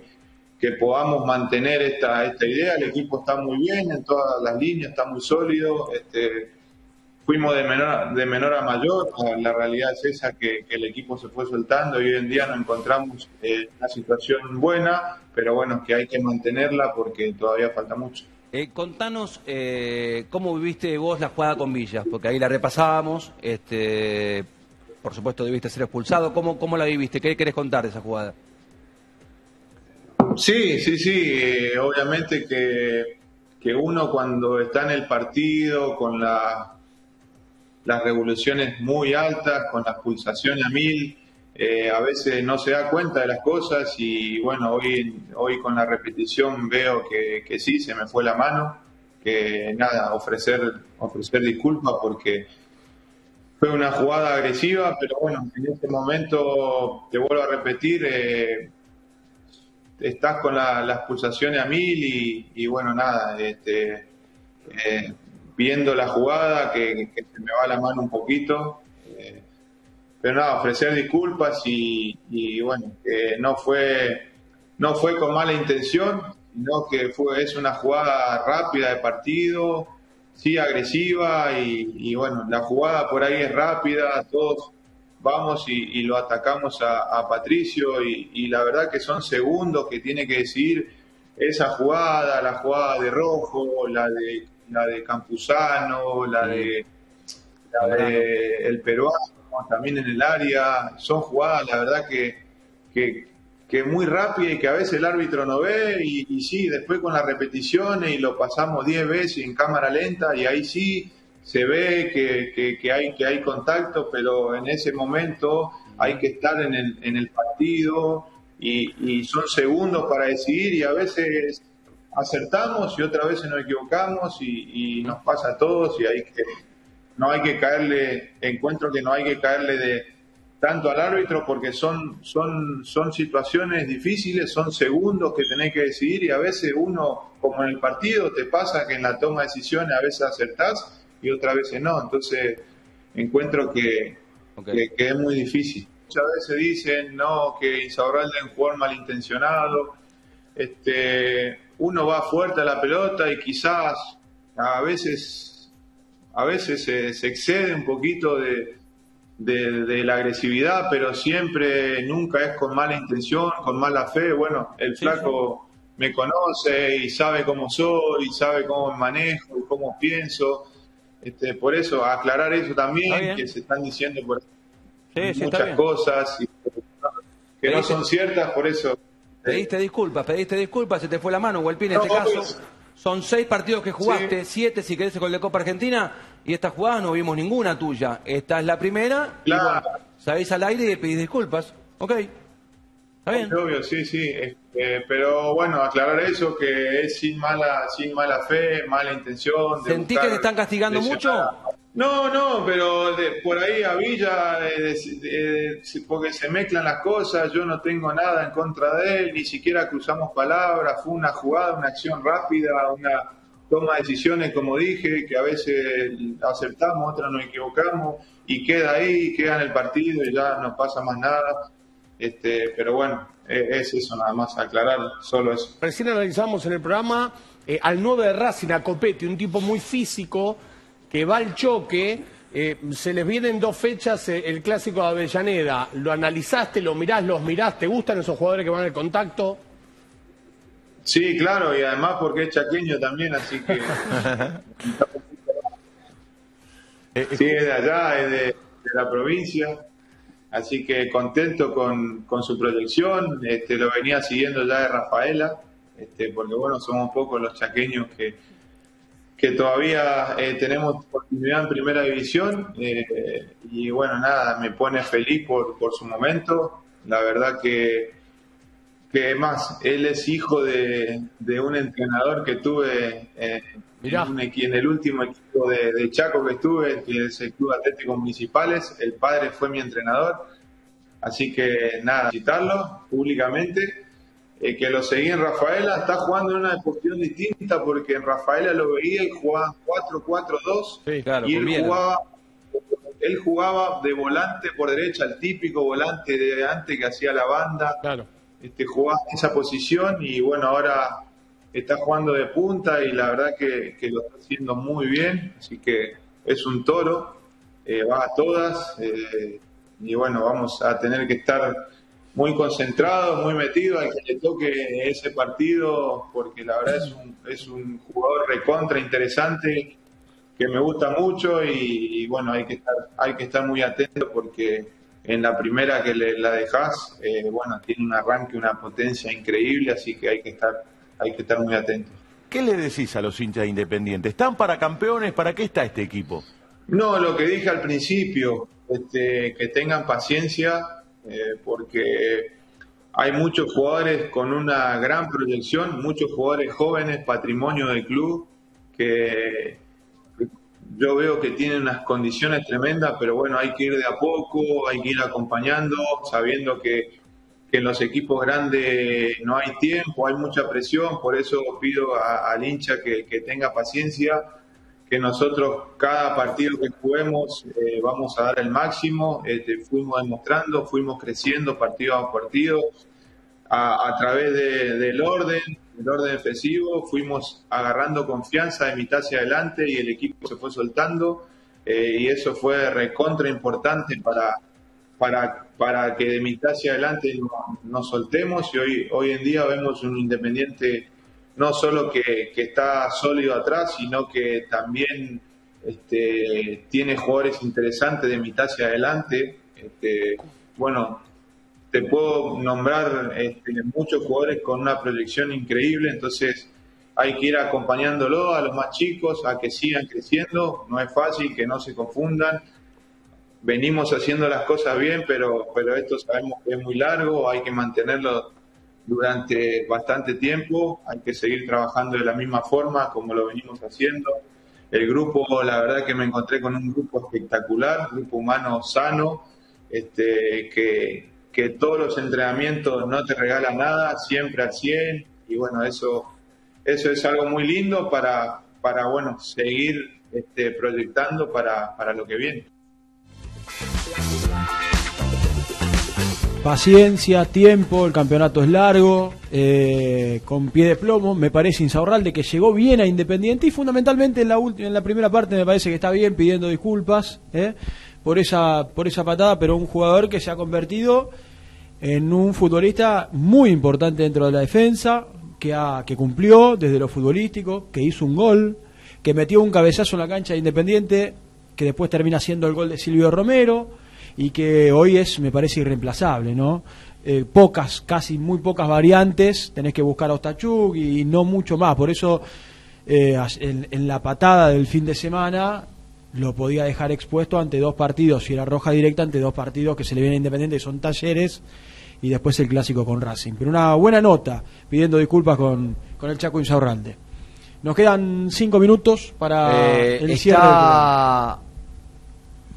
que podamos mantener esta, esta idea. El equipo está muy bien en todas las líneas, está muy sólido. Este, fuimos de menor, de menor a mayor, la realidad es esa que, que el equipo se fue soltando y hoy en día nos encontramos en una situación buena, pero bueno, que hay que mantenerla porque todavía falta mucho. Eh, contanos eh, cómo viviste vos la jugada con Villas, porque ahí la repasábamos, este, por supuesto debiste ser expulsado, ¿cómo, cómo la viviste? ¿Qué querés contar de esa jugada? Sí, sí, sí, eh, obviamente que, que uno cuando está en el partido con la- las revoluciones muy altas, con las pulsaciones a mil, eh, a veces no se da cuenta de las cosas y bueno, hoy, hoy con la repetición veo que, que sí, se me fue la mano, que nada, ofrecer, ofrecer disculpas porque fue una jugada agresiva, pero bueno, en este momento, te vuelvo a repetir, eh, estás con la- las pulsaciones a mil y, y bueno, nada, este, eh, viendo la jugada que, se me va la mano un poquito, eh, pero nada, ofrecer disculpas y, y bueno, que no fue, no fue con mala intención, sino que fue, es una jugada rápida de partido, sí agresiva y, bueno, la jugada por ahí es rápida, todos vamos y, lo atacamos a, a Patricio y, y la verdad que son segundos que tiene que decidir esa jugada, la jugada de Rojo, la de la de Campuzano, la de, la de el peruano también en el área, son jugadas la verdad que, que, que muy rápida y que a veces el árbitro no ve y, y sí, después con las repeticiones y lo pasamos 10 veces en cámara lenta y ahí sí se ve que, que- que hay, que hay contacto, pero en ese momento hay que estar en el, en el partido y, y son segundos para decidir y a veces acertamos y otras veces nos equivocamos y, y nos pasa a todos y hay que, no hay que caerle, encuentro que no hay que caerle de tanto al árbitro porque son, son, son situaciones difíciles, son segundos que tenés que decidir y a veces uno, como en el partido, te pasa que en la toma de decisiones a veces acertás y otras veces no. Entonces encuentro que, que, que es muy difícil. Muchas veces dicen no, que Isaurralde es un jugador malintencionado. Este, uno va fuerte a la pelota y quizás a veces, a veces se, se excede un poquito de, de, de la agresividad, pero siempre, nunca es con mala intención, con mala fe. Bueno, el flaco me conoce y sabe cómo soy, y sabe cómo me manejo y cómo pienso. Este, por eso, aclarar eso también, que se están diciendo por Sí, muchas cosas y que no son ciertas, por eso. Pediste disculpas, pediste disculpas, se te fue la mano, Huelpín, en No, este caso. Son seis partidos que jugaste, siete si querés con de Copa Argentina, y esta jugada no vimos ninguna tuya. Esta es la primera, y Claro. bueno, sabéis al aire y pedís disculpas. Ok. Está Obvio, sí, sí. Este, pero bueno, aclarar eso, que es sin mala, sin mala fe, mala intención. ¿Sentís que te están castigando mucho? No, no, pero por ahí a Villa, eh, de- porque se mezclan las cosas, yo no tengo nada en contra de él, ni siquiera cruzamos palabras, fue una jugada, una acción rápida, una toma de decisiones, como dije, que a veces aceptamos, otras nos equivocamos, y queda ahí, queda en el partido y ya no pasa más nada. Este, pero bueno, eh, es eso nada más, aclarar solo eso. Recién analizamos en el programa eh, al 9 de Racing, a Copete, un tipo muy físico que va al choque. eh, se les vienen dos fechas eh, el clásico de Avellaneda. ¿Lo analizaste, lo mirás, los mirás? ¿Te gustan esos jugadores que van al contacto? Sí, claro, y además porque es chaqueño también, así que... sí, es de allá, es de, de la provincia, así que contento con, con su proyección, este, lo venía siguiendo ya de Rafaela, este, porque bueno, somos pocos los chaqueños que, que todavía eh, tenemos oportunidad en primera división, eh, y bueno, nada, me pone feliz por, por su momento, la verdad que que más, él es hijo de, de un entrenador que tuve eh, en, un equi- en el último equipo de, de Chaco que estuve, que es el Club Atlético Municipales. El padre fue mi entrenador. Así que nada, citarlo públicamente. Eh, que lo seguí en Rafaela, está jugando en una posición distinta porque en Rafaela lo veía y jugaba 4-4-2 claro, y él conviene. jugaba, él jugaba de volante por derecha, el típico volante de antes que hacía la banda. Este, jugaba en esa posición y bueno, ahora está jugando de punta y la verdad que, que lo está haciendo muy bien, así que es un toro, eh, va a todas eh, y bueno, vamos a tener que estar muy concentrados, muy metidos al que le toque ese partido, porque la verdad es un, es un jugador recontra interesante que me gusta mucho y, y bueno, hay que estar, hay que estar muy atento porque en la primera que le, la dejas, eh, bueno, tiene un arranque, una potencia increíble, así que hay que estar, hay que estar muy atentos. ¿Qué le decís a los hinchas de Independiente? ¿Están para campeones? ¿Para qué está este equipo? No, lo que dije al principio, este, que tengan paciencia, eh, porque hay muchos jugadores con una gran proyección, muchos jugadores jóvenes, patrimonio del club, que yo veo que tienen unas condiciones tremendas, pero bueno, hay que ir de a poco, hay que ir acompañando, sabiendo que, en los equipos grandes no hay tiempo, hay mucha presión, por eso pido al hincha que tenga paciencia, que nosotros cada partido que juguemos eh, vamos a dar el máximo, este, fuimos demostrando, fuimos creciendo partido a partido, a, través de- del orden, del orden defensivo, fuimos agarrando confianza de mitad hacia adelante y el equipo se fue soltando eh, y eso fue recontra importante para, para, para que de mitad hacia adelante no- nos soltemos y hoy, hoy en día vemos un Independiente no solo que, está sólido atrás, sino que también este, tiene jugadores interesantes de mitad hacia adelante. Este, bueno, te puedo nombrar este, muchos jugadores con una proyección increíble, entonces hay que ir acompañándolo a los más chicos a que sigan creciendo, no es fácil, que no se confundan. Venimos haciendo las cosas bien, pero, pero esto sabemos que es muy largo, hay que mantenerlo durante bastante tiempo, hay que seguir trabajando de la misma forma como lo venimos haciendo. El grupo, la verdad que me encontré con un grupo espectacular, un grupo humano sano, este, que, que todos los entrenamientos no te regalan nada, siempre al 100, y bueno, eso, eso es algo muy lindo para, para bueno, seguir este, proyectando para, para lo que viene. Paciencia, tiempo, el campeonato es largo, eh, con pie de plomo, me parece Insaurralde que llegó bien a Independiente y fundamentalmente en la, ulti- en la primera parte me parece que está bien pidiendo disculpas eh, por, esa, por esa patada, pero un jugador que se ha convertido en un futbolista muy importante dentro de la defensa, que, ha, que cumplió desde lo futbolístico, que hizo un gol, que metió un cabezazo en la cancha de Independiente, que después termina siendo el gol de Silvio Romero y que hoy es, me parece, irreemplazable, ¿no? Eh, pocas, casi muy pocas variantes, tenés que buscar a Ostachuk y no mucho más, por eso eh, en, en la patada del fin de semana lo podía dejar expuesto ante dos partidos, si era roja directa, ante dos partidos que se le viene a Independiente, que son talleres y después el clásico con Racing. Pero una buena nota, pidiendo disculpas con, con el Chaco Insaurralde. Nos quedan cinco minutos para Eh, el cierre. está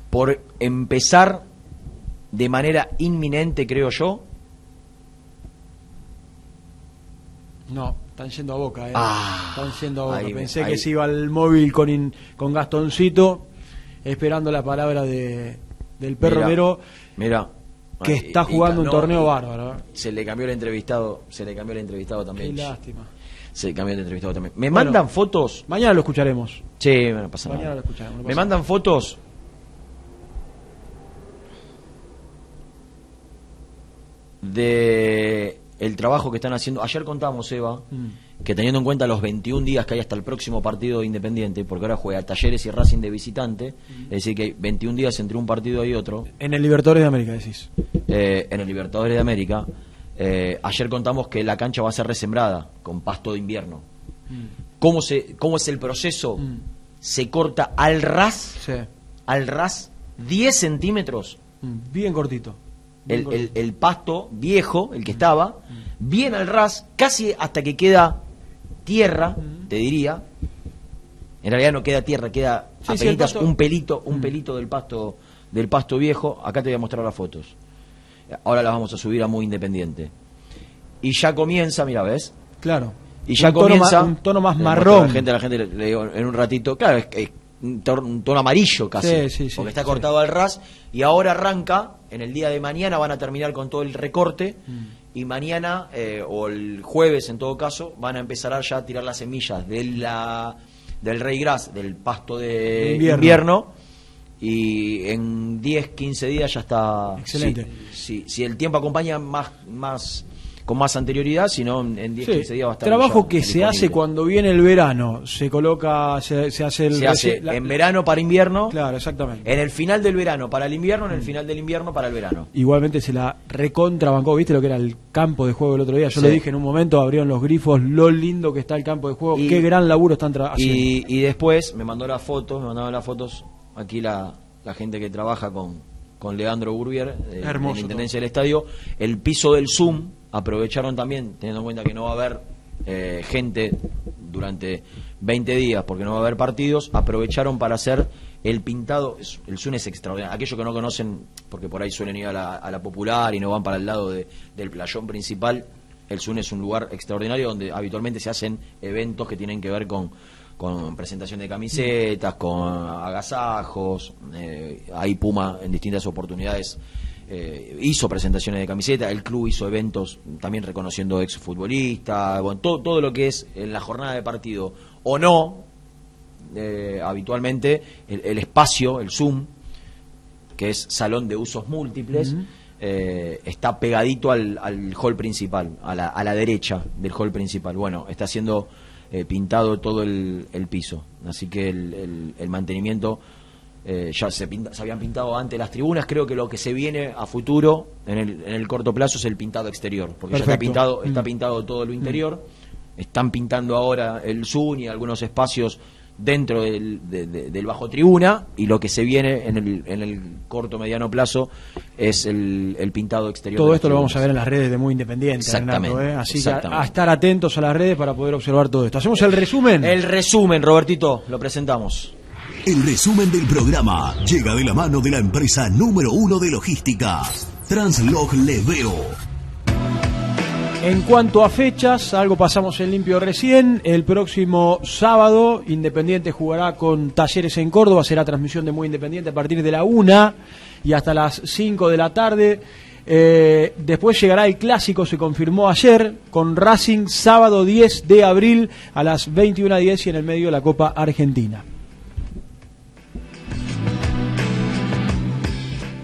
por empezar de manera inminente, creo yo. No, están yendo a boca, eh. Ah, están yendo a boca. ahí- Pensé ahí. que se iba al móvil con, in- con Gastoncito, esperando la palabra de, del perro Mero, Mira. que está jugando y- un no, torneo bárbaro. eh. Se le cambió el entrevistado, se le cambió el entrevistado Qué también. lástima. Se le cambió el entrevistado también. Me Bueno, mandan fotos. Mañana lo escucharemos. Sí, no pasa Mañana nada. lo escucharemos. no Me mandan fotos de el trabajo que están haciendo. Ayer contamos, Eva, Mm. que teniendo en cuenta los 21 días que hay hasta el próximo partido de Independiente, porque ahora juega Talleres y Racing de visitante, Mm. es decir, que hay 21 días entre un partido y otro, En el Libertadores de América, decís. eh, en el Libertadores de América. eh, ayer contamos que la cancha va a ser resembrada con pasto de invierno. ¿Cómo, se, ¿Cómo es el proceso? Se corta al ras, al ras 10 centímetros Mm, Bien cortito. El, cortito. el- el pasto viejo, el que estaba, bien al ras, casi hasta que queda tierra, te diría. En realidad no queda tierra, queda Sí, apenitas un pelito, un pelito del pasto, del pasto viejo. Acá te voy a mostrar las fotos. Ahora las vamos a subir a muy independiente. Y ya comienza, mira, ¿ves? Claro. Y ya Un tono comienza. ma- un tono más marrón. A la gente, a la gente le, le digo en un ratito. Claro, es, es un, tono amarillo casi. Sí, sí, sí, porque está cortado al ras. Y ahora arranca. En el día de mañana van a terminar con todo el recorte. Mm. Y mañana, eh, o el jueves en todo caso, van a empezar a ya a tirar las semillas de la, del rey gras, del pasto de De invierno. invierno. Y en 10, 15 días ya está. Excelente. Si, si, si el tiempo acompaña más, más con más anterioridad, si no, en 10, Sí, 15 días va a estar. Trabajo ya que se hace cuando viene el verano. Se coloca, se, se hace el. se hace la- en verano para invierno. Claro, exactamente. En el final del verano para el invierno, en el final del invierno para el verano. Igualmente se la recontrabancó, ¿viste lo que era el campo de juego el otro día? Yo Sí. lo dije en un momento, abrieron los grifos, lo lindo que está el campo de juego, Y- qué gran laburo están haciendo. Y, y después me mandó las fotos, me mandaron las fotos aquí la, la gente que trabaja con, con Leandro Burbier, Hermoso la Intendencia del Estadio. El piso del Zoom aprovecharon también, teniendo en cuenta que no va a haber eh, gente durante 20 días, porque no va a haber partidos, aprovecharon para hacer el pintado. El Zoom es extraordinario. Aquellos que no conocen, porque por ahí suelen ir a la, a la popular y no van para el lado de- del playón principal, el Zoom es un lugar extraordinario donde habitualmente se hacen eventos que tienen que ver con, con presentación de camisetas, con agasajos. eh, ahí Puma en distintas oportunidades eh, hizo presentaciones de camiseta, el club hizo eventos también reconociendo exfutbolistas, bueno, todo, todo lo que es en la jornada de partido o no, eh, habitualmente el, el espacio, el Zoom, que es salón de usos múltiples, eh, está pegadito al, al hall principal, a la, a la derecha del hall principal. Bueno, está siendo eh, pintado todo el, el piso, así que el, el- el mantenimiento eh, ya se, pinta- se habían pintado antes las tribunas. Creo que lo que se viene a futuro, en el, en el corto plazo, es el pintado exterior, porque ya está pintado, está Mm. pintado todo lo interior. Están pintando ahora el Zoom y algunos espacios dentro del, de- de- del bajo tribuna y lo que se viene en el, en el corto mediano plazo es el, el pintado exterior. Todo esto lo vamos a ver en las redes de Muy Independiente, Exactamente, Renato, ¿eh? Así que a, exactamente. a estar atentos a las redes para poder observar todo esto. ¿Hacemos el resumen? El resumen, Robertito, lo presentamos. El resumen del programa llega de la mano de la empresa número uno de logística, Translog Leveo. En cuanto a fechas, algo pasamos en limpio recién. El próximo sábado, Independiente jugará con Talleres en Córdoba. Será transmisión de Muy Independiente a partir de la 1 y hasta las 5 de la tarde. Eh, después llegará el clásico, se confirmó ayer, con Racing sábado 10 de abril a las 21.10 y en el medio la Copa Argentina.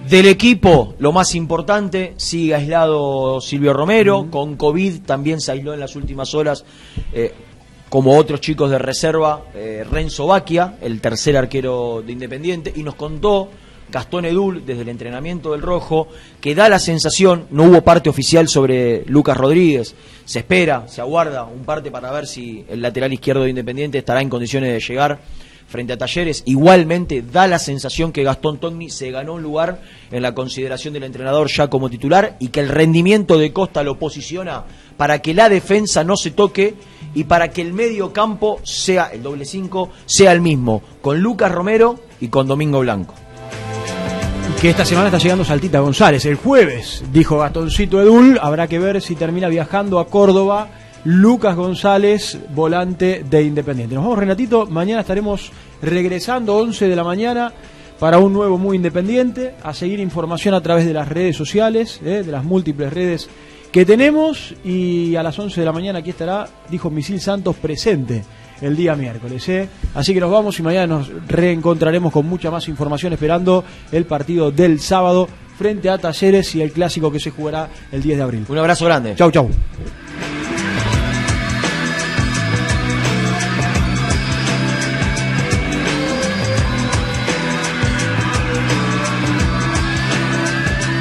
Del equipo, lo más importante, sigue aislado Silvio Romero, con COVID también se aisló en las últimas horas, eh, como otros chicos de reserva, eh, Renzo Baquia, el tercer arquero de Independiente, y nos contó Gastón Edul desde el entrenamiento del Rojo, que da la sensación, no hubo parte oficial sobre Lucas Rodríguez, se espera, se aguarda un parte para ver si el lateral izquierdo de Independiente estará en condiciones de llegar frente a Talleres, igualmente da la sensación que Gastón Togni se ganó un lugar en la consideración del entrenador ya como titular y que el rendimiento de Costa lo posiciona para que la defensa no se toque y para que el medio campo sea, el doble 5, sea el mismo, con Lucas Romero y con Domingo Blanco. que esta semana está llegando Saltita González. El jueves, dijo Gastoncito Edul, habrá que ver si termina viajando a Córdoba Lucas González, volante de Independiente. Nos vamos, Renatito. Mañana estaremos regresando 11 de la mañana para un nuevo Muy Independiente, a seguir información a través de las redes sociales, eh, de las múltiples redes que tenemos. Y a las 11 de la mañana aquí estará, dijo Misil Santos, presente el día miércoles. ¿eh? Así que nos vamos y mañana nos reencontraremos con mucha más información esperando el partido del sábado frente a Talleres y el clásico que se jugará el 10 de abril. Un abrazo grande. Chau, chau.